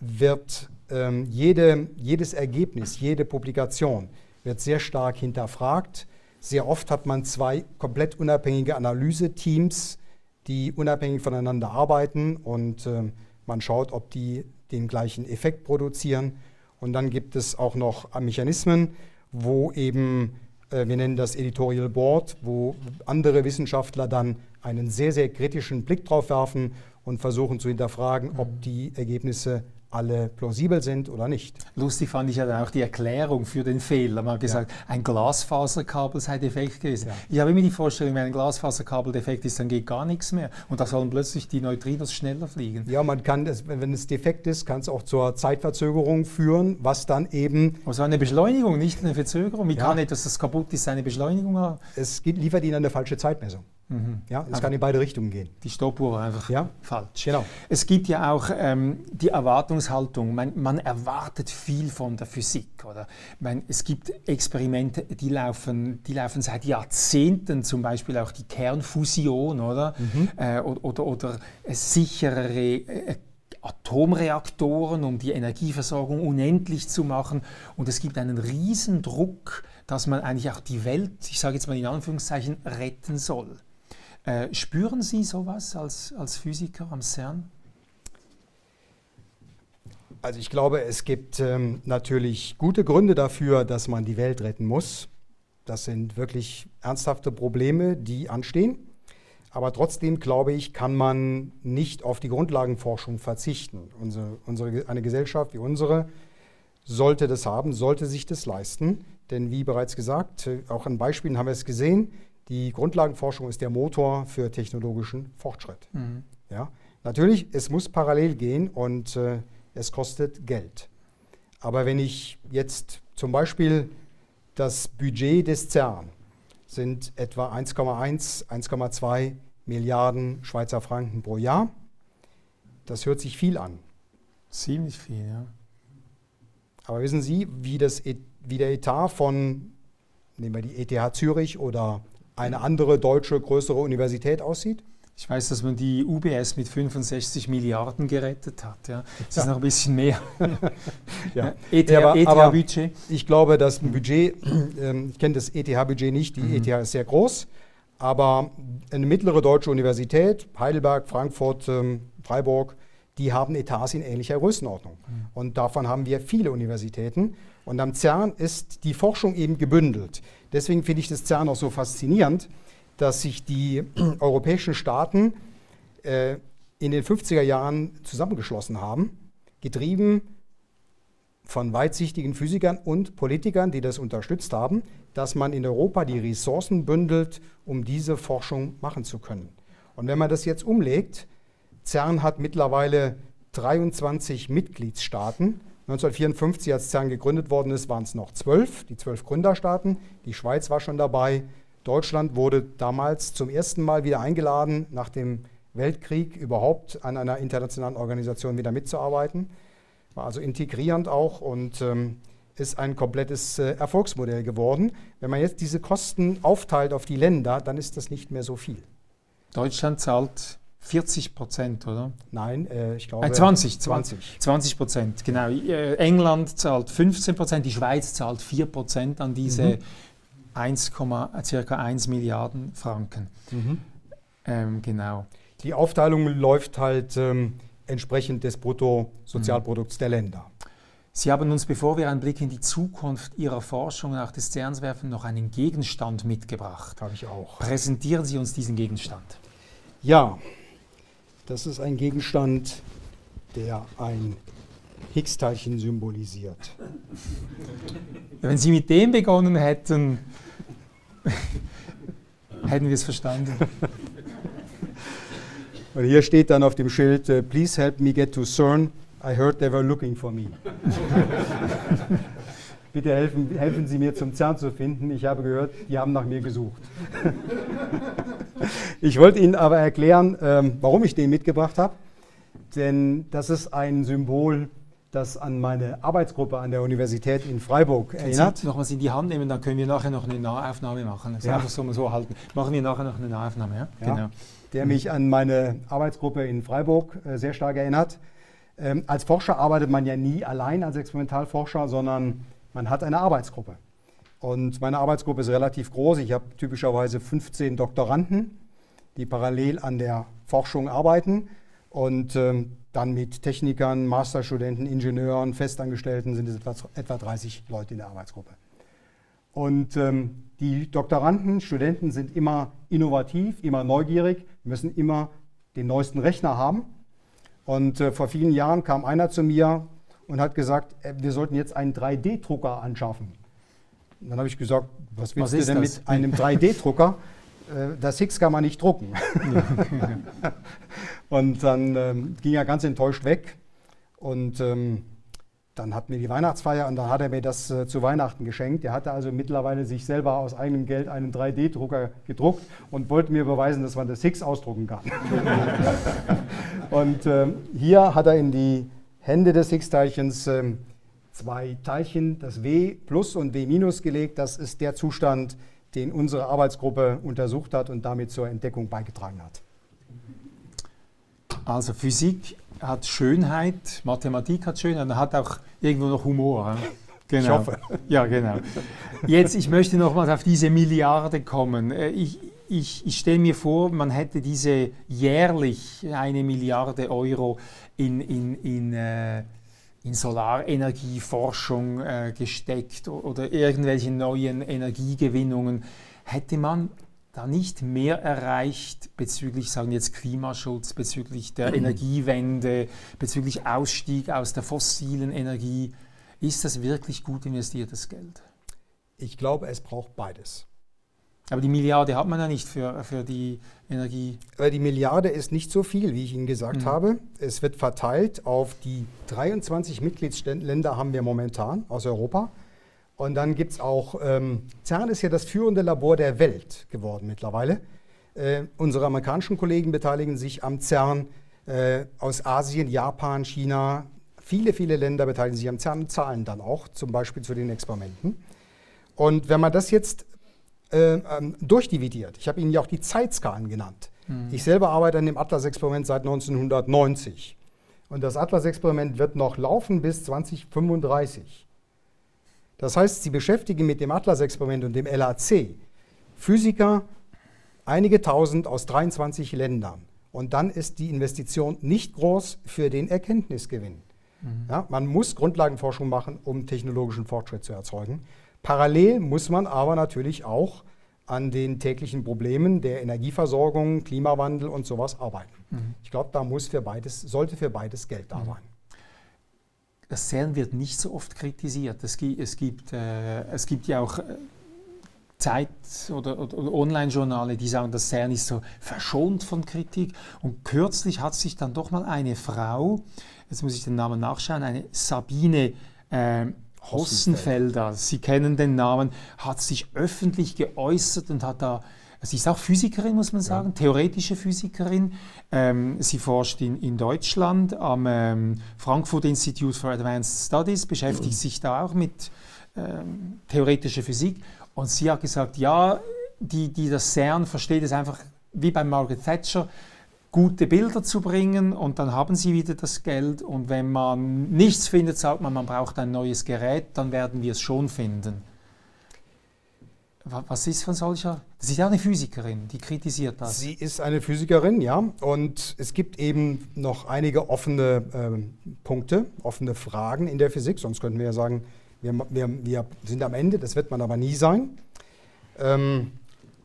wird ähm, jede, jedes Ergebnis, jede Publikation wird sehr stark hinterfragt. Sehr oft hat man zwei komplett unabhängige Analyseteams, die unabhängig voneinander arbeiten und äh, man schaut, ob die den gleichen Effekt produzieren. Und dann gibt es auch noch Mechanismen, wo eben, äh, wir nennen das Editorial Board, wo andere Wissenschaftler dann einen sehr, sehr kritischen Blick drauf werfen und versuchen zu hinterfragen, ob die Ergebnisse alle plausibel sind oder nicht. Lustig fand ich ja dann auch die Erklärung für den Fehler. Man hat gesagt, ja. ein Glasfaserkabel sei defekt gewesen. Ja. Ich habe immer die Vorstellung, wenn ein Glasfaserkabel defekt ist, dann geht gar nichts mehr. Und da sollen plötzlich die Neutrinos schneller fliegen. Ja, man kann, das, wenn es defekt ist, kann es auch zur Zeitverzögerung führen, was dann eben... Also eine Beschleunigung, nicht eine Verzögerung. Wie ja. kann etwas, das kaputt ist, eine Beschleunigung haben? Es liefert Ihnen eine falsche Zeitmessung. Mhm. Ja, es also kann in beide Richtungen gehen. Die Stoppuhr war einfach ja? falsch. Genau. Es gibt ja auch ähm, die Erwartungshaltung. Man, man, erwartet viel von der Physik. Oder? Man, es gibt Experimente, die laufen, die laufen seit Jahrzehnten, zum Beispiel auch die Kernfusion oder, mhm. äh, oder, oder, oder sichere äh, Atomreaktoren, um die Energieversorgung unendlich zu machen. Und es gibt einen riesen Druck, dass man eigentlich auch die Welt, ich sage jetzt mal in Anführungszeichen, retten soll. Äh, spüren Sie sowas als, als Physiker am CERN? Also ich glaube, es gibt ähm, natürlich gute Gründe dafür, dass man die Welt retten muss. Das sind wirklich ernsthafte Probleme, die anstehen. Aber trotzdem, glaube ich, kann man nicht auf die Grundlagenforschung verzichten. Unsere, unsere, eine Gesellschaft wie unsere sollte das haben, sollte sich das leisten. Denn wie bereits gesagt, auch an Beispielen haben wir es gesehen, die Grundlagenforschung ist der Motor für technologischen Fortschritt. Mhm. Ja? Natürlich, es muss parallel gehen und äh, es kostet Geld. Aber wenn ich jetzt zum Beispiel das Budget des CERN sind etwa 1,1, 1,2 Milliarden Schweizer Franken pro Jahr. Das hört sich viel an. Ziemlich viel, ja. Aber wissen Sie, wie, das, wie der Etat von, nehmen wir die ETH Zürich oder eine andere deutsche größere Universität aussieht? Ich weiß, dass man die UBS mit 65 Milliarden gerettet hat. Ja. Das ja. ist noch ein bisschen mehr. ja. ETH-Budget? ETH ich glaube, das Budget, äh, ich kenne das ETH-Budget nicht, die mhm. ETH ist sehr groß, aber eine mittlere deutsche Universität, Heidelberg, Frankfurt, ähm, Freiburg, die haben Etats in ähnlicher Größenordnung. Mhm. Und davon haben wir viele Universitäten. Und am CERN ist die Forschung eben gebündelt. Deswegen finde ich das CERN auch so faszinierend dass sich die europäischen Staaten äh, in den 50er Jahren zusammengeschlossen haben, getrieben von weitsichtigen Physikern und Politikern, die das unterstützt haben, dass man in Europa die Ressourcen bündelt, um diese Forschung machen zu können. Und wenn man das jetzt umlegt, CERN hat mittlerweile 23 Mitgliedstaaten. 1954, als CERN gegründet worden ist, waren es noch zwölf, die zwölf Gründerstaaten. Die Schweiz war schon dabei, Deutschland wurde damals zum ersten Mal wieder eingeladen, nach dem Weltkrieg überhaupt an einer internationalen Organisation wieder mitzuarbeiten. War also integrierend auch und ähm, ist ein komplettes äh, Erfolgsmodell geworden. Wenn man jetzt diese Kosten aufteilt auf die Länder, dann ist das nicht mehr so viel. Deutschland zahlt 40 Prozent, oder? Nein, äh, ich glaube. Äh, 20, 20. 20 Prozent, genau. Äh, England zahlt 15 Prozent, die Schweiz zahlt 4 Prozent an diese mhm. 1, circa 1 Milliarden Franken. Mhm. Ähm, genau. Die Aufteilung läuft halt ähm, entsprechend des Bruttosozialprodukts mhm. der Länder. Sie haben uns, bevor wir einen Blick in die Zukunft Ihrer Forschung nach des CERNs werfen, noch einen Gegenstand mitgebracht. Habe ich auch. Präsentieren Sie uns diesen Gegenstand. Ja, das ist ein Gegenstand, der ein Higgs-Teilchen symbolisiert. Wenn Sie mit dem begonnen hätten, hätten wir es verstanden. Und hier steht dann auf dem Schild, äh, Please help me get to CERN. I heard they were looking for me. Bitte helfen, helfen Sie mir zum CERN zu finden. Ich habe gehört, die haben nach mir gesucht. ich wollte Ihnen aber erklären, ähm, warum ich den mitgebracht habe. Denn das ist ein Symbol das an meine Arbeitsgruppe an der Universität in Freiburg erinnert. Sie noch was in die Hand nehmen, dann können wir nachher noch eine Nahaufnahme machen. Das ja. einfach so, so halten. Machen wir nachher noch eine Nahaufnahme, ja? ja genau. Der mich an meine Arbeitsgruppe in Freiburg äh, sehr stark erinnert. Ähm, als Forscher arbeitet man ja nie allein als Experimentalforscher, sondern man hat eine Arbeitsgruppe. Und meine Arbeitsgruppe ist relativ groß. Ich habe typischerweise 15 Doktoranden, die parallel an der Forschung arbeiten. Und ähm, dann mit Technikern, Masterstudenten, Ingenieuren, Festangestellten sind es etwa, etwa 30 Leute in der Arbeitsgruppe. Und ähm, die Doktoranden, Studenten sind immer innovativ, immer neugierig, müssen immer den neuesten Rechner haben. Und äh, vor vielen Jahren kam einer zu mir und hat gesagt, äh, wir sollten jetzt einen 3D-Drucker anschaffen. Und dann habe ich gesagt, was willst was du denn das? mit einem 3D-Drucker? Äh, das Higgs kann man nicht drucken. und dann ähm, ging er ganz enttäuscht weg. Und ähm, dann hatten wir die Weihnachtsfeier und dann hat er mir das äh, zu Weihnachten geschenkt. Er hatte also mittlerweile sich selber aus eigenem Geld einen 3D-Drucker gedruckt und wollte mir beweisen, dass man das Higgs ausdrucken kann. und ähm, hier hat er in die Hände des Higgs-Teilchens ähm, zwei Teilchen, das W plus und W minus gelegt. Das ist der Zustand, den unsere Arbeitsgruppe untersucht hat und damit zur Entdeckung beigetragen hat. Also Physik hat Schönheit, Mathematik hat Schönheit und hat auch irgendwo noch Humor. Genau. Ich hoffe. Ja, genau. Jetzt, ich möchte nochmals auf diese Milliarde kommen. Äh, ich, ich, ich stelle mir vor, man hätte diese jährlich eine Milliarde Euro in, in, in äh, in Solarenergieforschung äh, gesteckt oder irgendwelche neuen Energiegewinnungen, hätte man da nicht mehr erreicht bezüglich, sagen wir jetzt Klimaschutz, bezüglich der Energiewende, bezüglich Ausstieg aus der fossilen Energie. Ist das wirklich gut investiertes Geld? Ich glaube, es braucht beides. Aber die Milliarde hat man ja nicht für, für die Energie. Aber die Milliarde ist nicht so viel, wie ich Ihnen gesagt mhm. habe. Es wird verteilt auf die 23 Mitgliedsländer haben wir momentan aus Europa. Und dann gibt es auch, ähm, CERN ist ja das führende Labor der Welt geworden mittlerweile. Äh, unsere amerikanischen Kollegen beteiligen sich am CERN äh, aus Asien, Japan, China. Viele, viele Länder beteiligen sich am CERN und zahlen dann auch, zum Beispiel zu den Experimenten. Und wenn man das jetzt ähm, durchdividiert. Ich habe Ihnen ja auch die Zeitskalen genannt. Mhm. Ich selber arbeite an dem Atlas-Experiment seit 1990. Und das Atlas-Experiment wird noch laufen bis 2035. Das heißt, Sie beschäftigen mit dem Atlas-Experiment und dem LHC Physiker, einige tausend aus 23 Ländern. Und dann ist die Investition nicht groß für den Erkenntnisgewinn. Mhm. Ja, man muss Grundlagenforschung machen, um technologischen Fortschritt zu erzeugen. Parallel muss man aber natürlich auch an den täglichen Problemen der Energieversorgung, Klimawandel und sowas arbeiten. Mhm. Ich glaube, da muss für beides, sollte für beides Geld da mhm. sein. Das CERN wird nicht so oft kritisiert. Es gibt, es gibt, äh, es gibt ja auch äh, Zeit- oder, oder, oder Online-Journale, die sagen, das CERN ist so verschont von Kritik. Und kürzlich hat sich dann doch mal eine Frau, jetzt muss ich den Namen nachschauen, eine Sabine äh, Hossenfelder, Sie kennen den Namen, hat sich öffentlich geäußert und hat da, sie ist auch Physikerin, muss man sagen, ja. theoretische Physikerin. Ähm, sie forscht in, in Deutschland am ähm, Frankfurt Institute for Advanced Studies, beschäftigt mhm. sich da auch mit ähm, theoretischer Physik. Und sie hat gesagt, ja, die, die das CERN versteht es einfach wie bei Margaret Thatcher, gute Bilder zu bringen und dann haben sie wieder das Geld und wenn man nichts findet, sagt man, man braucht ein neues Gerät, dann werden wir es schon finden. Was ist von solcher? Das ist ja eine Physikerin, die kritisiert das. Sie ist eine Physikerin, ja. Und es gibt eben noch einige offene äh, Punkte, offene Fragen in der Physik. Sonst könnten wir ja sagen, wir, wir, wir sind am Ende, das wird man aber nie sein. Ähm,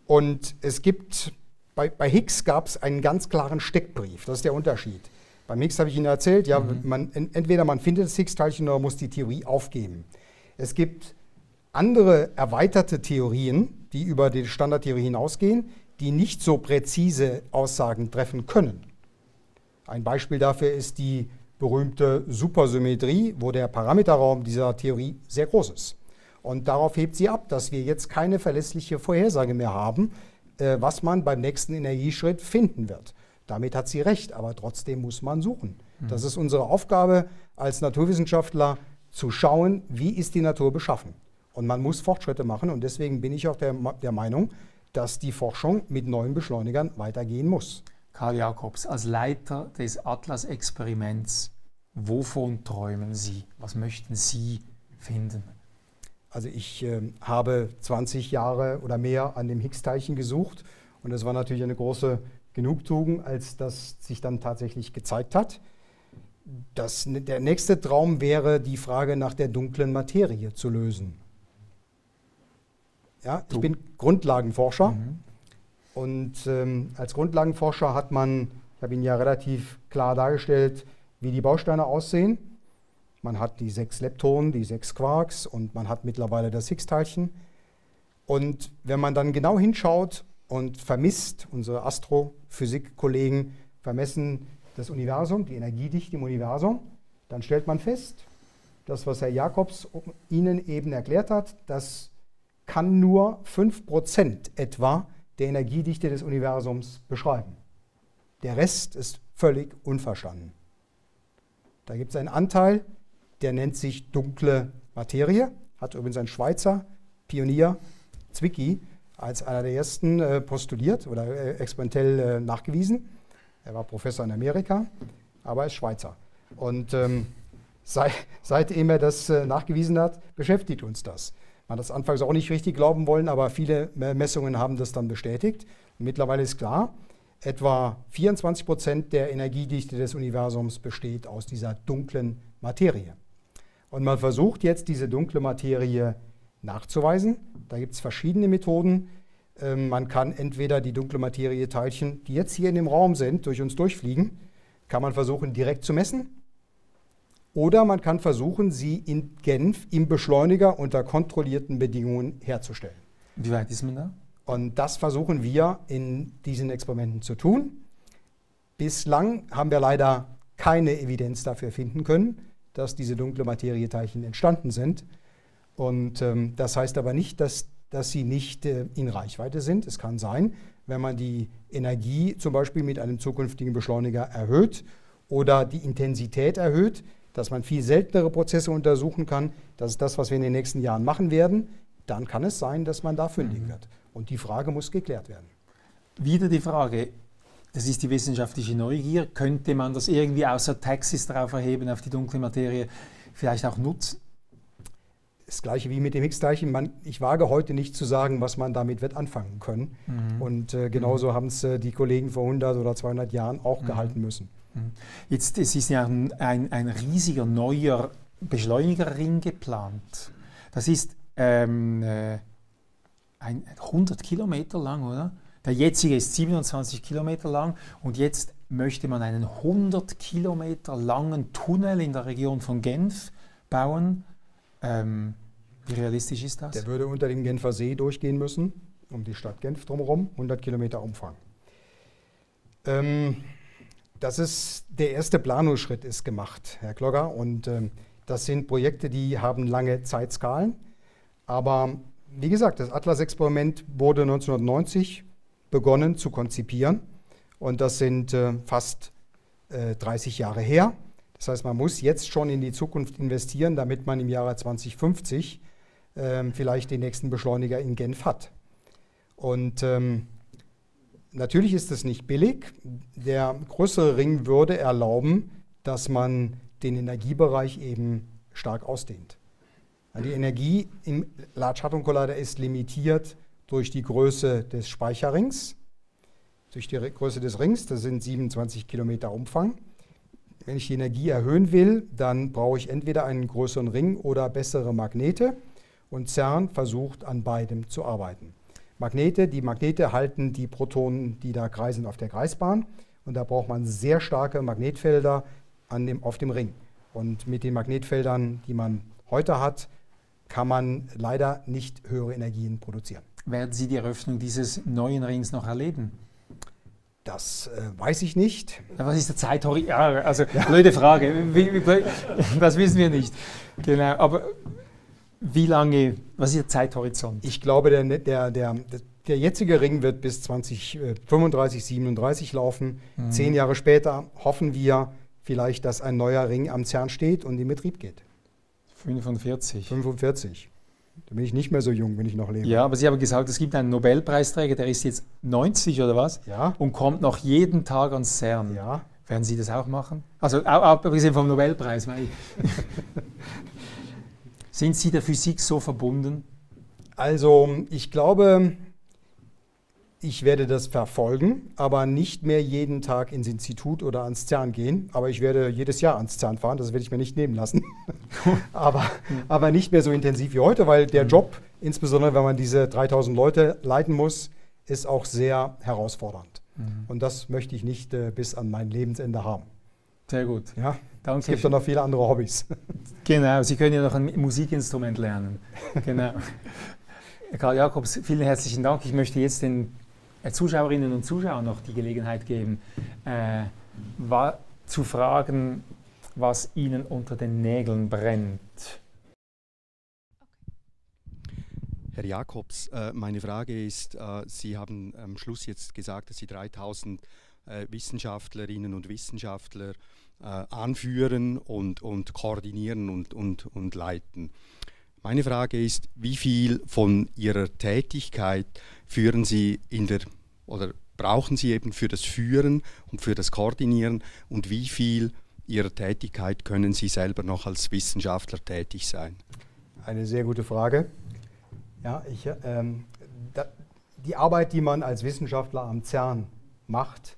und es gibt bei, bei Higgs gab es einen ganz klaren Steckbrief. Das ist der Unterschied. Beim Higgs habe ich Ihnen erzählt, ja, mhm. man, entweder man findet das Higgs-Teilchen oder muss die Theorie aufgeben. Es gibt andere erweiterte Theorien, die über die Standardtheorie hinausgehen, die nicht so präzise Aussagen treffen können. Ein Beispiel dafür ist die berühmte Supersymmetrie, wo der Parameterraum dieser Theorie sehr groß ist. Und darauf hebt sie ab, dass wir jetzt keine verlässliche Vorhersage mehr haben, was man beim nächsten Energieschritt finden wird. Damit hat sie recht, aber trotzdem muss man suchen. Mhm. Das ist unsere Aufgabe als Naturwissenschaftler, zu schauen, wie ist die Natur beschaffen. Und man muss Fortschritte machen und deswegen bin ich auch der, der Meinung, dass die Forschung mit neuen Beschleunigern weitergehen muss. Karl Jakobs, als Leiter des Atlas-Experiments, wovon träumen Sie? Was möchten Sie finden? Also ich äh, habe 20 Jahre oder mehr an dem Higgs-Teilchen gesucht und es war natürlich eine große Genugtuung, als das sich dann tatsächlich gezeigt hat. Das, der nächste Traum wäre, die Frage nach der dunklen Materie zu lösen. Ja, ich bin Grundlagenforscher mhm. und ähm, als Grundlagenforscher hat man, ich habe Ihnen ja relativ klar dargestellt, wie die Bausteine aussehen. Man hat die sechs Leptonen, die sechs Quarks und man hat mittlerweile das Higgs-Teilchen. Und wenn man dann genau hinschaut und vermisst, unsere Astrophysik-Kollegen vermessen das Universum, die Energiedichte im Universum, dann stellt man fest, das, was Herr Jakobs Ihnen eben erklärt hat, das kann nur 5% etwa der Energiedichte des Universums beschreiben. Der Rest ist völlig unverstanden. Da gibt es einen Anteil, der nennt sich dunkle Materie, hat übrigens ein Schweizer Pionier, Zwicky, als einer der ersten äh, postuliert oder äh, experimentell äh, nachgewiesen. Er war Professor in Amerika, aber er ist Schweizer. Und ähm, sei, seitdem er das äh, nachgewiesen hat, beschäftigt uns das. Man hat das anfangs auch nicht richtig glauben wollen, aber viele Messungen haben das dann bestätigt. Und mittlerweile ist klar, etwa 24 Prozent der Energiedichte des Universums besteht aus dieser dunklen Materie. Und man versucht jetzt, diese dunkle Materie nachzuweisen. Da gibt es verschiedene Methoden. Ähm, man kann entweder die dunkle Materie-Teilchen, die jetzt hier in dem Raum sind, durch uns durchfliegen, kann man versuchen, direkt zu messen. Oder man kann versuchen, sie in Genf im Beschleuniger unter kontrollierten Bedingungen herzustellen. Wie weit ist man da? Und das versuchen wir in diesen Experimenten zu tun. Bislang haben wir leider keine Evidenz dafür finden können dass diese dunkle Materieteilchen entstanden sind. Und ähm, das heißt aber nicht, dass, dass sie nicht äh, in Reichweite sind. Es kann sein, wenn man die Energie zum Beispiel mit einem zukünftigen Beschleuniger erhöht oder die Intensität erhöht, dass man viel seltenere Prozesse untersuchen kann. Das ist das, was wir in den nächsten Jahren machen werden. Dann kann es sein, dass man da fündig mhm. wird. Und die Frage muss geklärt werden. Wieder die Frage, das ist die wissenschaftliche Neugier. Könnte man das irgendwie außer Taxis darauf erheben, auf die dunkle Materie vielleicht auch nutzen? Das gleiche wie mit dem Higgs-Teilchen. Ich wage heute nicht zu sagen, was man damit wird anfangen können. Mhm. Und äh, genauso mhm. haben es äh, die Kollegen vor 100 oder 200 Jahren auch mhm. gehalten müssen. Mhm. Jetzt es ist ja ein, ein, ein riesiger neuer Beschleunigerring geplant. Das ist ähm, äh, ein 100 Kilometer lang, oder? Der jetzige ist 27 Kilometer lang und jetzt möchte man einen 100 Kilometer langen Tunnel in der Region von Genf bauen. Ähm, wie realistisch ist das? Der würde unter dem Genfer See durchgehen müssen, um die Stadt Genf drumherum, 100 Kilometer Umfang. Ähm, das ist der erste Planungsschritt ist gemacht, Herr Klogger, und ähm, das sind Projekte, die haben lange Zeitskalen. Aber wie gesagt, das Atlas-Experiment wurde 1990 begonnen zu konzipieren. Und das sind äh, fast äh, 30 Jahre her. Das heißt, man muss jetzt schon in die Zukunft investieren, damit man im Jahre 2050 äh, vielleicht den nächsten Beschleuniger in Genf hat. Und ähm, natürlich ist es nicht billig. Der größere Ring würde erlauben, dass man den Energiebereich eben stark ausdehnt. Die Energie im Large Hadron Collider ist limitiert durch die Größe des Speicherrings, durch die Größe des Rings, das sind 27 Kilometer Umfang. Wenn ich die Energie erhöhen will, dann brauche ich entweder einen größeren Ring oder bessere Magnete. Und CERN versucht an beidem zu arbeiten. Magnete, die Magnete halten die Protonen, die da kreisen, auf der Kreisbahn. Und da braucht man sehr starke Magnetfelder an dem, auf dem Ring. Und mit den Magnetfeldern, die man heute hat, kann man leider nicht höhere Energien produzieren. Werden Sie die Eröffnung dieses neuen Rings noch erleben? Das äh, weiß ich nicht. Was ist der Zeithorizont? Ja, also, ja. blöde Frage. Das wissen wir nicht. Genau. Aber wie lange, was ist der Zeithorizont? Ich glaube, der, der, der, der jetzige Ring wird bis 2035, 37 laufen. Mhm. Zehn Jahre später hoffen wir vielleicht, dass ein neuer Ring am CERN steht und in Betrieb geht. 45. 45. Da bin ich nicht mehr so jung, wenn ich noch lebe. Ja, aber Sie haben gesagt, es gibt einen Nobelpreisträger, der ist jetzt 90 oder was? Ja. Und kommt noch jeden Tag ans CERN. Ja. Werden Sie das auch machen? Also abgesehen vom Nobelpreis. Sind Sie der Physik so verbunden? Also ich glaube, ich werde das verfolgen, aber nicht mehr jeden Tag ins Institut oder ans CERN gehen. Aber ich werde jedes Jahr ans CERN fahren, das werde ich mir nicht nehmen lassen. aber, aber nicht mehr so intensiv wie heute, weil der mhm. Job, insbesondere wenn man diese 3000 Leute leiten muss, ist auch sehr herausfordernd. Mhm. Und das möchte ich nicht äh, bis an mein Lebensende haben. Sehr gut. Ja, Danke. Es gibt ja noch viele andere Hobbys. Genau, Sie können ja noch ein Musikinstrument lernen. Genau. Karl Jakobs, vielen herzlichen Dank. Ich möchte jetzt den Zuschauerinnen und Zuschauern noch die Gelegenheit geben, äh, zu fragen, was ihnen unter den Nägeln brennt. Herr Jakobs, äh, meine Frage ist, äh, Sie haben am Schluss jetzt gesagt, dass Sie 3000 äh, Wissenschaftlerinnen und Wissenschaftler äh, anführen und, und koordinieren und, und, und leiten. Meine Frage ist, wie viel von Ihrer Tätigkeit führen Sie in der oder brauchen Sie eben für das Führen und für das Koordinieren und wie viel Ihrer Tätigkeit können Sie selber noch als Wissenschaftler tätig sein? Eine sehr gute Frage. Ja, ich, ähm, da, die Arbeit, die man als Wissenschaftler am CERN macht,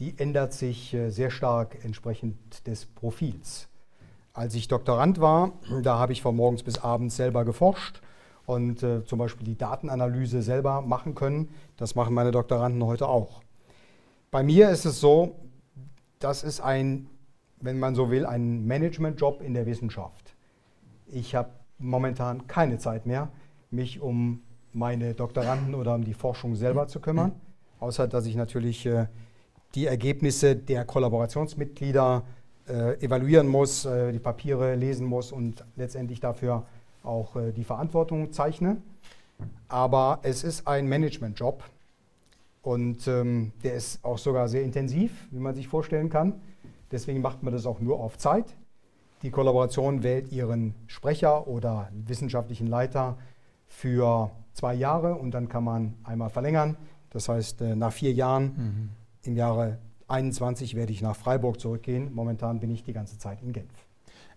die ändert sich äh, sehr stark entsprechend des Profils. Als ich Doktorand war, da habe ich von morgens bis abends selber geforscht und äh, zum Beispiel die Datenanalyse selber machen können. Das machen meine Doktoranden heute auch. Bei mir ist es so, das ist ein, wenn man so will, ein Managementjob in der Wissenschaft. Ich habe momentan keine Zeit mehr, mich um meine Doktoranden oder um die Forschung selber zu kümmern, außer dass ich natürlich äh, die Ergebnisse der Kollaborationsmitglieder äh, evaluieren muss, äh, die Papiere lesen muss und letztendlich dafür auch äh, die Verantwortung zeichne. Aber es ist ein Managementjob und ähm, der ist auch sogar sehr intensiv, wie man sich vorstellen kann. Deswegen macht man das auch nur auf Zeit. Die Kollaboration wählt ihren Sprecher oder wissenschaftlichen Leiter für zwei Jahre und dann kann man einmal verlängern. Das heißt, äh, nach vier Jahren mhm im Jahre 21 werde ich nach Freiburg zurückgehen. Momentan bin ich die ganze Zeit in Genf.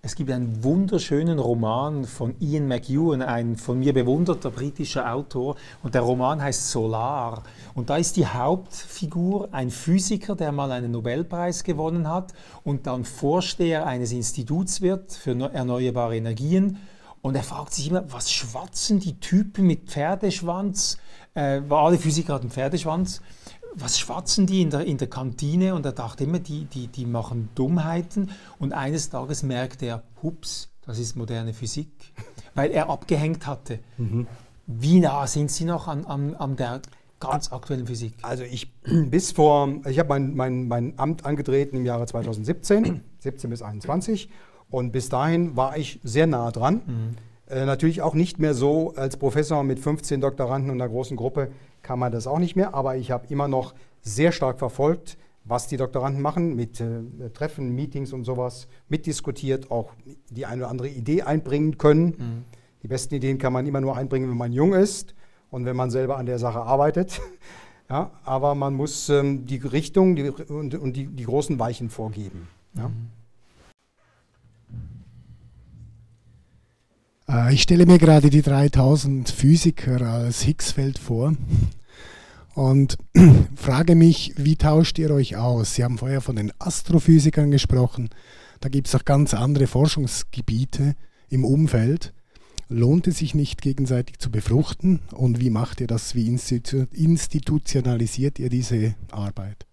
Es gibt einen wunderschönen Roman von Ian McEwan, ein von mir bewunderter britischer Autor, und der Roman heißt Solar. Und da ist die Hauptfigur ein Physiker, der mal einen Nobelpreis gewonnen hat und dann Vorsteher eines Instituts wird für erneuerbare Energien. Und er fragt sich immer, was schwatzen die Typen mit Pferdeschwanz? Äh, alle Physiker hatten Pferdeschwanz was schwatzen die in der, in der Kantine? Und er dachte immer, die, die, die machen Dummheiten. Und eines Tages merkt er, hups, das ist moderne Physik, weil er abgehängt hatte. Mhm. Wie nah sind Sie noch an, an, an der ganz aktuellen Physik? Also ich bis vor, ich habe mein, mein, mein Amt angetreten im Jahre 2017, 17 bis 21. Und bis dahin war ich sehr nah dran. Mhm. Äh, natürlich auch nicht mehr so als Professor mit 15 Doktoranden und einer großen Gruppe kann man das auch nicht mehr, aber ich habe immer noch sehr stark verfolgt, was die Doktoranden machen, mit äh, Treffen, Meetings und sowas, mitdiskutiert, auch die eine oder andere Idee einbringen können. Mhm. Die besten Ideen kann man immer nur einbringen, wenn man jung ist und wenn man selber an der Sache arbeitet. ja, aber man muss ähm, die Richtung die, und, und die, die, großen Weichen vorgeben. Ja. Mhm. Äh, ich stelle mir gerade die 3000 Physiker als Higgsfeld vor und frage mich, wie tauscht ihr euch aus? Sie haben vorher von den Astrophysikern gesprochen. Da gibt es auch ganz andere Forschungsgebiete im Umfeld. Lohnt es sich nicht gegenseitig zu befruchten? Und wie macht ihr das? Wie institutionalisiert ihr diese Arbeit?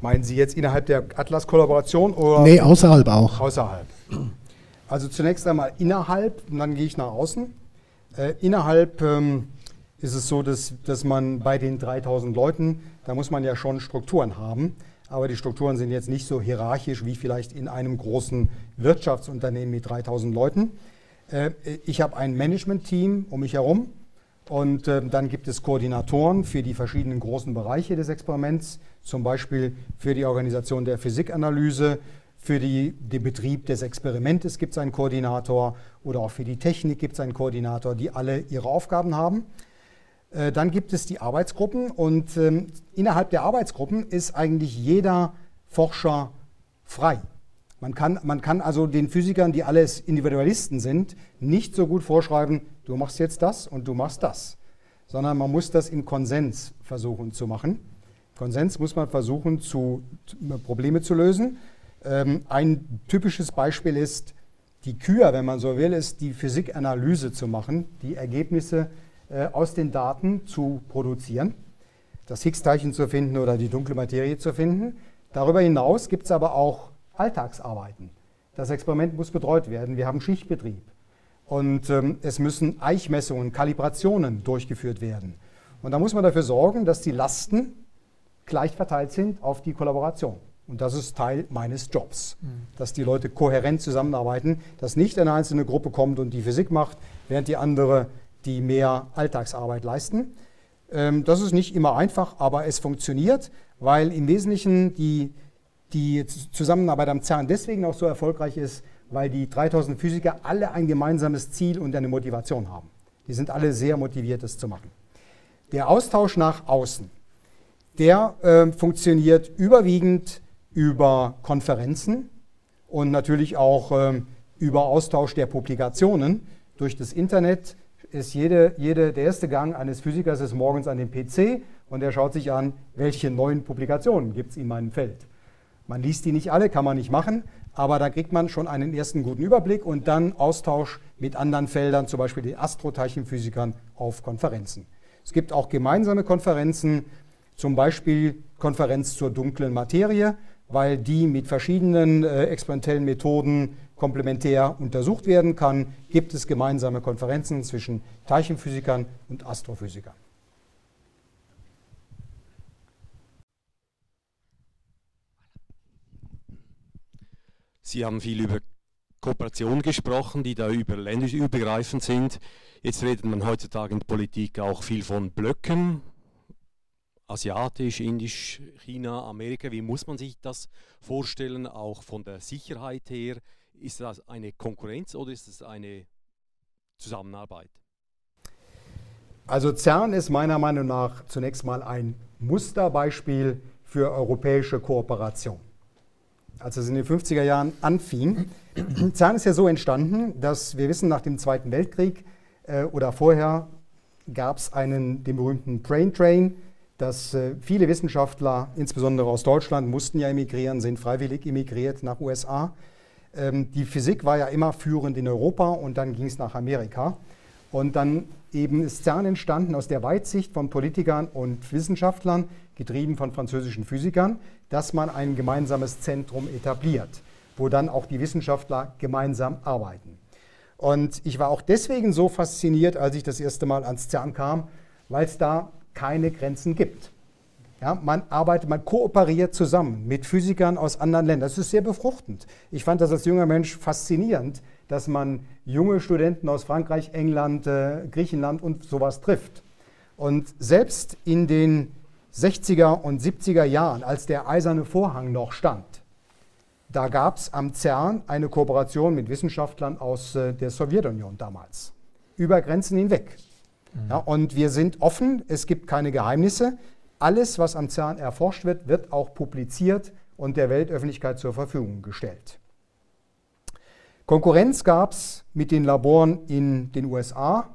Meinen Sie jetzt innerhalb der Atlas-Kollaboration? Nee, außerhalb auch. Außerhalb. Also zunächst einmal innerhalb und dann gehe ich nach außen. Äh, innerhalb ähm, ist es so, dass, dass man bei den 3000 Leuten, da muss man ja schon Strukturen haben. Aber die Strukturen sind jetzt nicht so hierarchisch wie vielleicht in einem großen Wirtschaftsunternehmen mit 3000 Leuten. Äh, ich habe ein Management-Team um mich herum und äh, dann gibt es Koordinatoren für die verschiedenen großen Bereiche des Experiments, zum Beispiel für die Organisation der Physikanalyse, für die, den Betrieb des Experimentes gibt es einen Koordinator oder auch für die Technik gibt es einen Koordinator, die alle ihre Aufgaben haben. Äh, dann gibt es die Arbeitsgruppen und ähm, innerhalb der Arbeitsgruppen ist eigentlich jeder Forscher frei. Man kann, man kann also den Physikern, die alles Individualisten sind, nicht so gut vorschreiben, du machst jetzt das und du machst das, sondern man muss das im Konsens versuchen zu machen. Konsens muss man versuchen, zu, Probleme zu lösen. Ähm, ein typisches Beispiel ist, die Kür, wenn man so will, ist die Physikanalyse zu machen, die Ergebnisse äh, aus den Daten zu produzieren, das Higgs-Teilchen zu finden oder die dunkle Materie zu finden. Darüber hinaus gibt es aber auch Alltagsarbeiten. Das Experiment muss betreut werden. Wir haben Schichtbetrieb. Und ähm, es müssen Eichmessungen, Kalibrationen durchgeführt werden. Und da muss man dafür sorgen, dass die Lasten gleich verteilt sind auf die Kollaboration. Und das ist Teil meines Jobs, mhm. dass die Leute kohärent zusammenarbeiten, dass nicht eine einzelne Gruppe kommt und die Physik macht, während die andere die mehr Alltagsarbeit leisten. Ähm, das ist nicht immer einfach, aber es funktioniert, weil im Wesentlichen die, die Zusammenarbeit am CERN deswegen auch so erfolgreich ist, weil die 3000 Physiker alle ein gemeinsames Ziel und eine Motivation haben. Die sind alle sehr motiviert, das zu machen. Der Austausch nach außen, der äh, funktioniert überwiegend über Konferenzen und natürlich auch ähm, über Austausch der Publikationen. Durch das Internet ist jede, jede, der erste Gang eines Physikers ist morgens an den PC und er schaut sich an, welche neuen Publikationen gibt es in meinem Feld. Man liest die nicht alle, kann man nicht machen, aber da kriegt man schon einen ersten guten Überblick und dann Austausch mit anderen Feldern, zum Beispiel den Astroteilchenphysikern auf Konferenzen. Es gibt auch gemeinsame Konferenzen, zum Beispiel Konferenz zur dunklen Materie weil die mit verschiedenen äh, experimentellen Methoden komplementär untersucht werden kann, gibt es gemeinsame Konferenzen zwischen Teilchenphysikern und Astrophysikern. Sie haben viel über Kooperationen gesprochen, die da über länderübergreifend sind. Jetzt redet man heutzutage in der Politik auch viel von Blöcken, asiatisch, indisch, China, Amerika. Wie muss man sich das vorstellen, auch von der Sicherheit her? Ist das eine Konkurrenz oder ist es eine Zusammenarbeit? Also CERN ist meiner Meinung nach zunächst mal ein Musterbeispiel für europäische Kooperation. Als es in den 50er Jahren anfing, CERN ist ja so entstanden, dass wir wissen, nach dem Zweiten Weltkrieg äh, oder vorher gab es einen, den berühmten Brain Train, dass äh, viele Wissenschaftler, insbesondere aus Deutschland, mussten ja emigrieren, sind freiwillig emigriert nach USA. Ähm, die Physik war ja immer führend in Europa und dann ging es nach Amerika. Und dann eben ist CERN entstanden aus der Weitsicht von Politikern und Wissenschaftlern, getrieben von französischen Physikern, dass man ein gemeinsames Zentrum etabliert, wo dann auch die Wissenschaftler gemeinsam arbeiten. Und ich war auch deswegen so fasziniert, als ich das erste Mal ans CERN kam, weil es da keine Grenzen gibt. Ja, man arbeitet, man kooperiert zusammen mit Physikern aus anderen Ländern. Das ist sehr befruchtend. Ich fand das als junger Mensch faszinierend, dass man junge Studenten aus Frankreich, England, äh, Griechenland und sowas trifft. Und selbst in den 60er und 70er Jahren, als der eiserne Vorhang noch stand, da gab es am CERN eine Kooperation mit Wissenschaftlern aus äh, der Sowjetunion damals, über Grenzen hinweg. Mhm. Ja, und wir sind offen, es gibt keine Geheimnisse. Alles, was am CERN erforscht wird, wird auch publiziert und der Weltöffentlichkeit zur Verfügung gestellt. Konkurrenz gab es mit den Laboren in den USA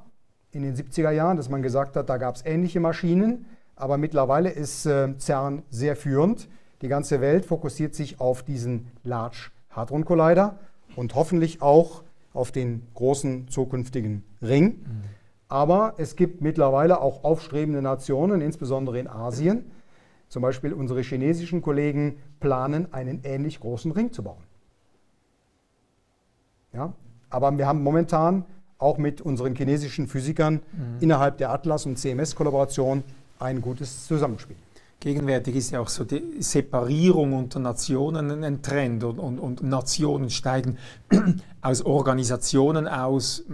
in den 70er Jahren, dass man gesagt hat, da gab es ähnliche Maschinen, aber mittlerweile ist äh, CERN sehr führend. Die ganze Welt fokussiert sich auf diesen Large Hadron Collider und hoffentlich auch auf den großen zukünftigen Ring. Mhm. Aber es gibt mittlerweile auch aufstrebende Nationen, insbesondere in Asien. Zum Beispiel unsere chinesischen Kollegen planen, einen ähnlich großen Ring zu bauen. Ja? Aber wir haben momentan auch mit unseren chinesischen Physikern mhm. innerhalb der Atlas- und CMS-Kollaboration ein gutes Zusammenspiel. Gegenwärtig ist ja auch so die Separierung unter Nationen ein Trend und, und, und Nationen steigen aus Organisationen aus.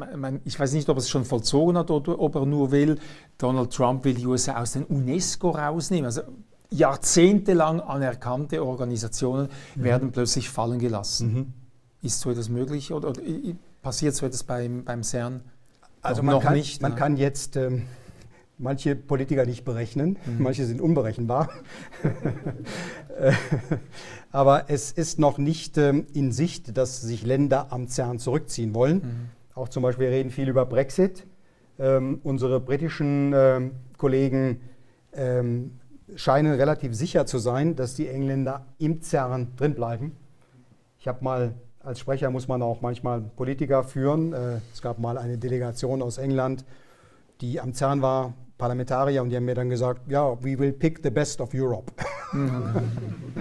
Ich weiß nicht, ob er es schon vollzogen hat oder ob er nur will. Donald Trump will die USA aus den UNESCO rausnehmen. Also jahrzehntelang anerkannte Organisationen mhm. werden plötzlich fallen gelassen. Mhm. Ist so etwas möglich oder, oder passiert so etwas beim, beim CERN? Also man, kann, nicht, man ne? kann jetzt ähm, manche Politiker nicht berechnen, mhm. manche sind unberechenbar. Aber es ist noch nicht ähm, in Sicht, dass sich Länder am CERN zurückziehen wollen. Mhm. Auch zum Beispiel, wir reden viel über Brexit. Ähm, unsere britischen ähm, Kollegen ähm, scheinen relativ sicher zu sein, dass die Engländer im CERN drin bleiben. Ich habe mal, als Sprecher muss man auch manchmal Politiker führen. Äh, es gab mal eine Delegation aus England, die am CERN war, Parlamentarier und die haben mir dann gesagt, ja, we will pick the best of Europe. Mhm.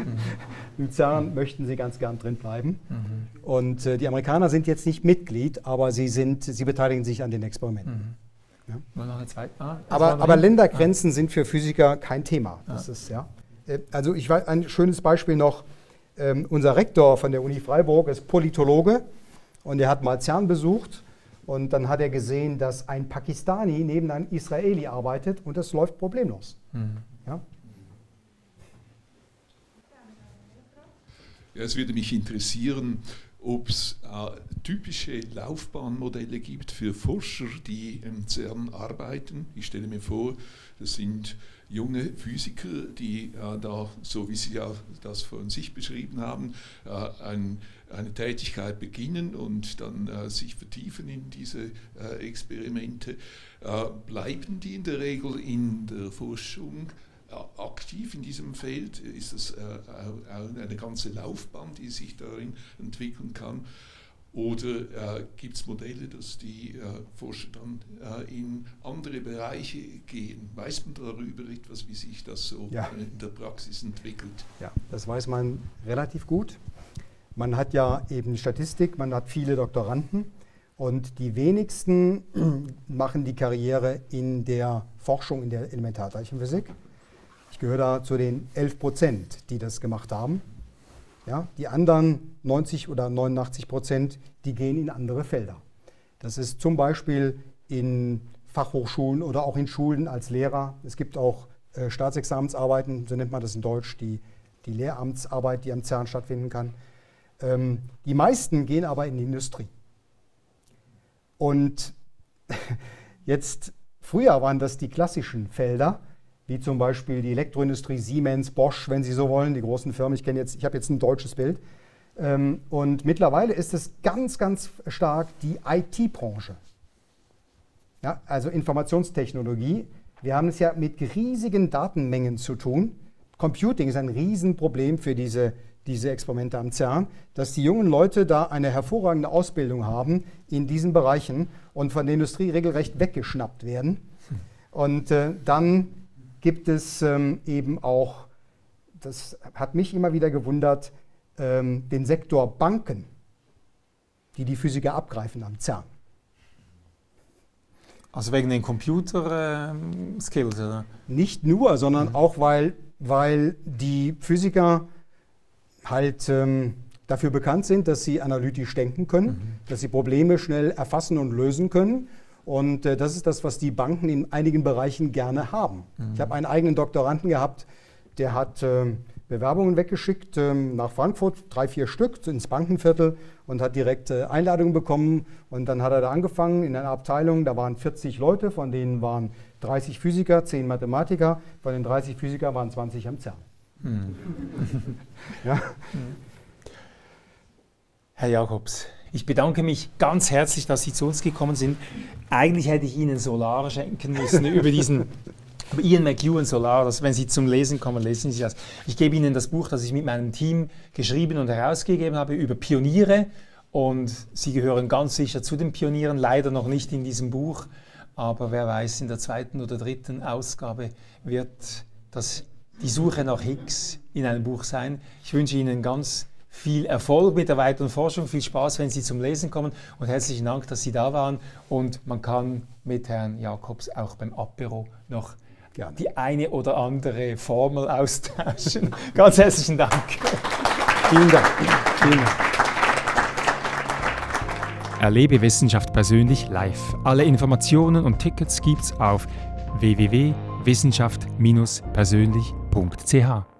Im CERN möchten sie ganz gern drin bleiben. Mhm. Und äh, die Amerikaner sind jetzt nicht Mitglied, aber sie, sind, sie beteiligen sich an den Experimenten. Mhm. Ja? Noch eine zweite? Ah, aber, aber Ländergrenzen ah. sind für Physiker kein Thema. Das ah. ist, ja. Äh, also ich weiß, ein schönes Beispiel noch, ähm, unser Rektor von der Uni Freiburg ist Politologe und er hat mal CERN besucht und dann hat er gesehen, dass ein Pakistani neben einem Israeli arbeitet und das läuft problemlos. Mhm. Ja? Ja, es würde mich interessieren, ob es äh, typische Laufbahnmodelle gibt für Forscher, die im CERN arbeiten. Ich stelle mir vor, das sind junge Physiker, die äh, da, so wie Sie ja das von sich beschrieben haben, äh, ein, eine Tätigkeit beginnen und dann äh, sich vertiefen in diese äh, Experimente. Äh, bleiben die in der Regel in der Forschung? Äh, aktiv in diesem Feld? Ist es eine ganze Laufbahn, die sich darin entwickeln kann? Oder äh, gibt es Modelle, dass die äh, Forscher dann äh, in andere Bereiche gehen? Weiß man darüber etwas, wie sich das so ja. in der Praxis entwickelt? Ja, das weiß man relativ gut. Man hat ja eben Statistik, man hat viele Doktoranden und die wenigsten machen die Karriere in der Forschung in der Elementarteilchenphysik. Ich gehöre da zu den 11 Prozent, die das gemacht haben. Ja, die anderen 90 oder 89 Prozent, die gehen in andere Felder. Das ist zum Beispiel in Fachhochschulen oder auch in Schulen als Lehrer. Es gibt auch äh, Staatsexamensarbeiten, so nennt man das in Deutsch, die, die Lehramtsarbeit, die am CERN stattfinden kann. Ähm, die meisten gehen aber in die Industrie. Und jetzt, früher waren das die klassischen Felder, wie zum Beispiel die Elektroindustrie, Siemens, Bosch, wenn Sie so wollen, die großen Firmen. Ich ich habe jetzt ein deutsches Bild. Ähm, und mittlerweile ist es ganz, ganz stark die IT-Branche. Ja, also Informationstechnologie. Wir haben es ja mit riesigen Datenmengen zu tun. Computing ist ein Riesenproblem für diese, diese Experimente am CERN, dass die jungen Leute da eine hervorragende Ausbildung haben in diesen Bereichen und von der Industrie regelrecht weggeschnappt werden. Und äh, dann gibt es ähm, eben auch, das hat mich immer wieder gewundert, ähm, den Sektor Banken, die die Physiker abgreifen am CERN. Also wegen den Computer-Skills, ähm, oder? Nicht nur, sondern mhm. auch, weil, weil die Physiker halt ähm, dafür bekannt sind, dass sie analytisch denken können, mhm. dass sie Probleme schnell erfassen und lösen können. Und äh, das ist das, was die Banken in einigen Bereichen gerne haben. Mhm. Ich habe einen eigenen Doktoranden gehabt, der hat äh, Bewerbungen weggeschickt äh, nach Frankfurt, drei, vier Stück ins Bankenviertel und hat direkt äh, Einladungen bekommen. Und dann hat er da angefangen in einer Abteilung, da waren 40 Leute, von denen waren 30 Physiker, 10 Mathematiker. Von den 30 Physikern waren 20 am CERN. Hm. ja. Herr Jakobs, ich bedanke mich ganz herzlich, dass Sie zu uns gekommen sind. Eigentlich hätte ich Ihnen Solar schenken müssen über diesen Ian McEwan Solar, das, wenn Sie zum Lesen kommen, lesen Sie das. Ich gebe Ihnen das Buch, das ich mit meinem Team geschrieben und herausgegeben habe, über Pioniere. Und Sie gehören ganz sicher zu den Pionieren, leider noch nicht in diesem Buch. Aber wer weiß, in der zweiten oder dritten Ausgabe wird das, die Suche nach Higgs in einem Buch sein. Ich wünsche Ihnen ganz viel Erfolg mit der weiteren Forschung, viel Spaß, wenn Sie zum Lesen kommen und herzlichen Dank, dass Sie da waren. Und man kann mit Herrn Jakobs auch beim Apero noch ja, die eine oder andere Formel austauschen. Ganz herzlichen Dank. Vielen Dank. Vielen Dank. Erlebe Wissenschaft persönlich live. Alle Informationen und Tickets gibt's auf www.wissenschaft-persönlich.ch.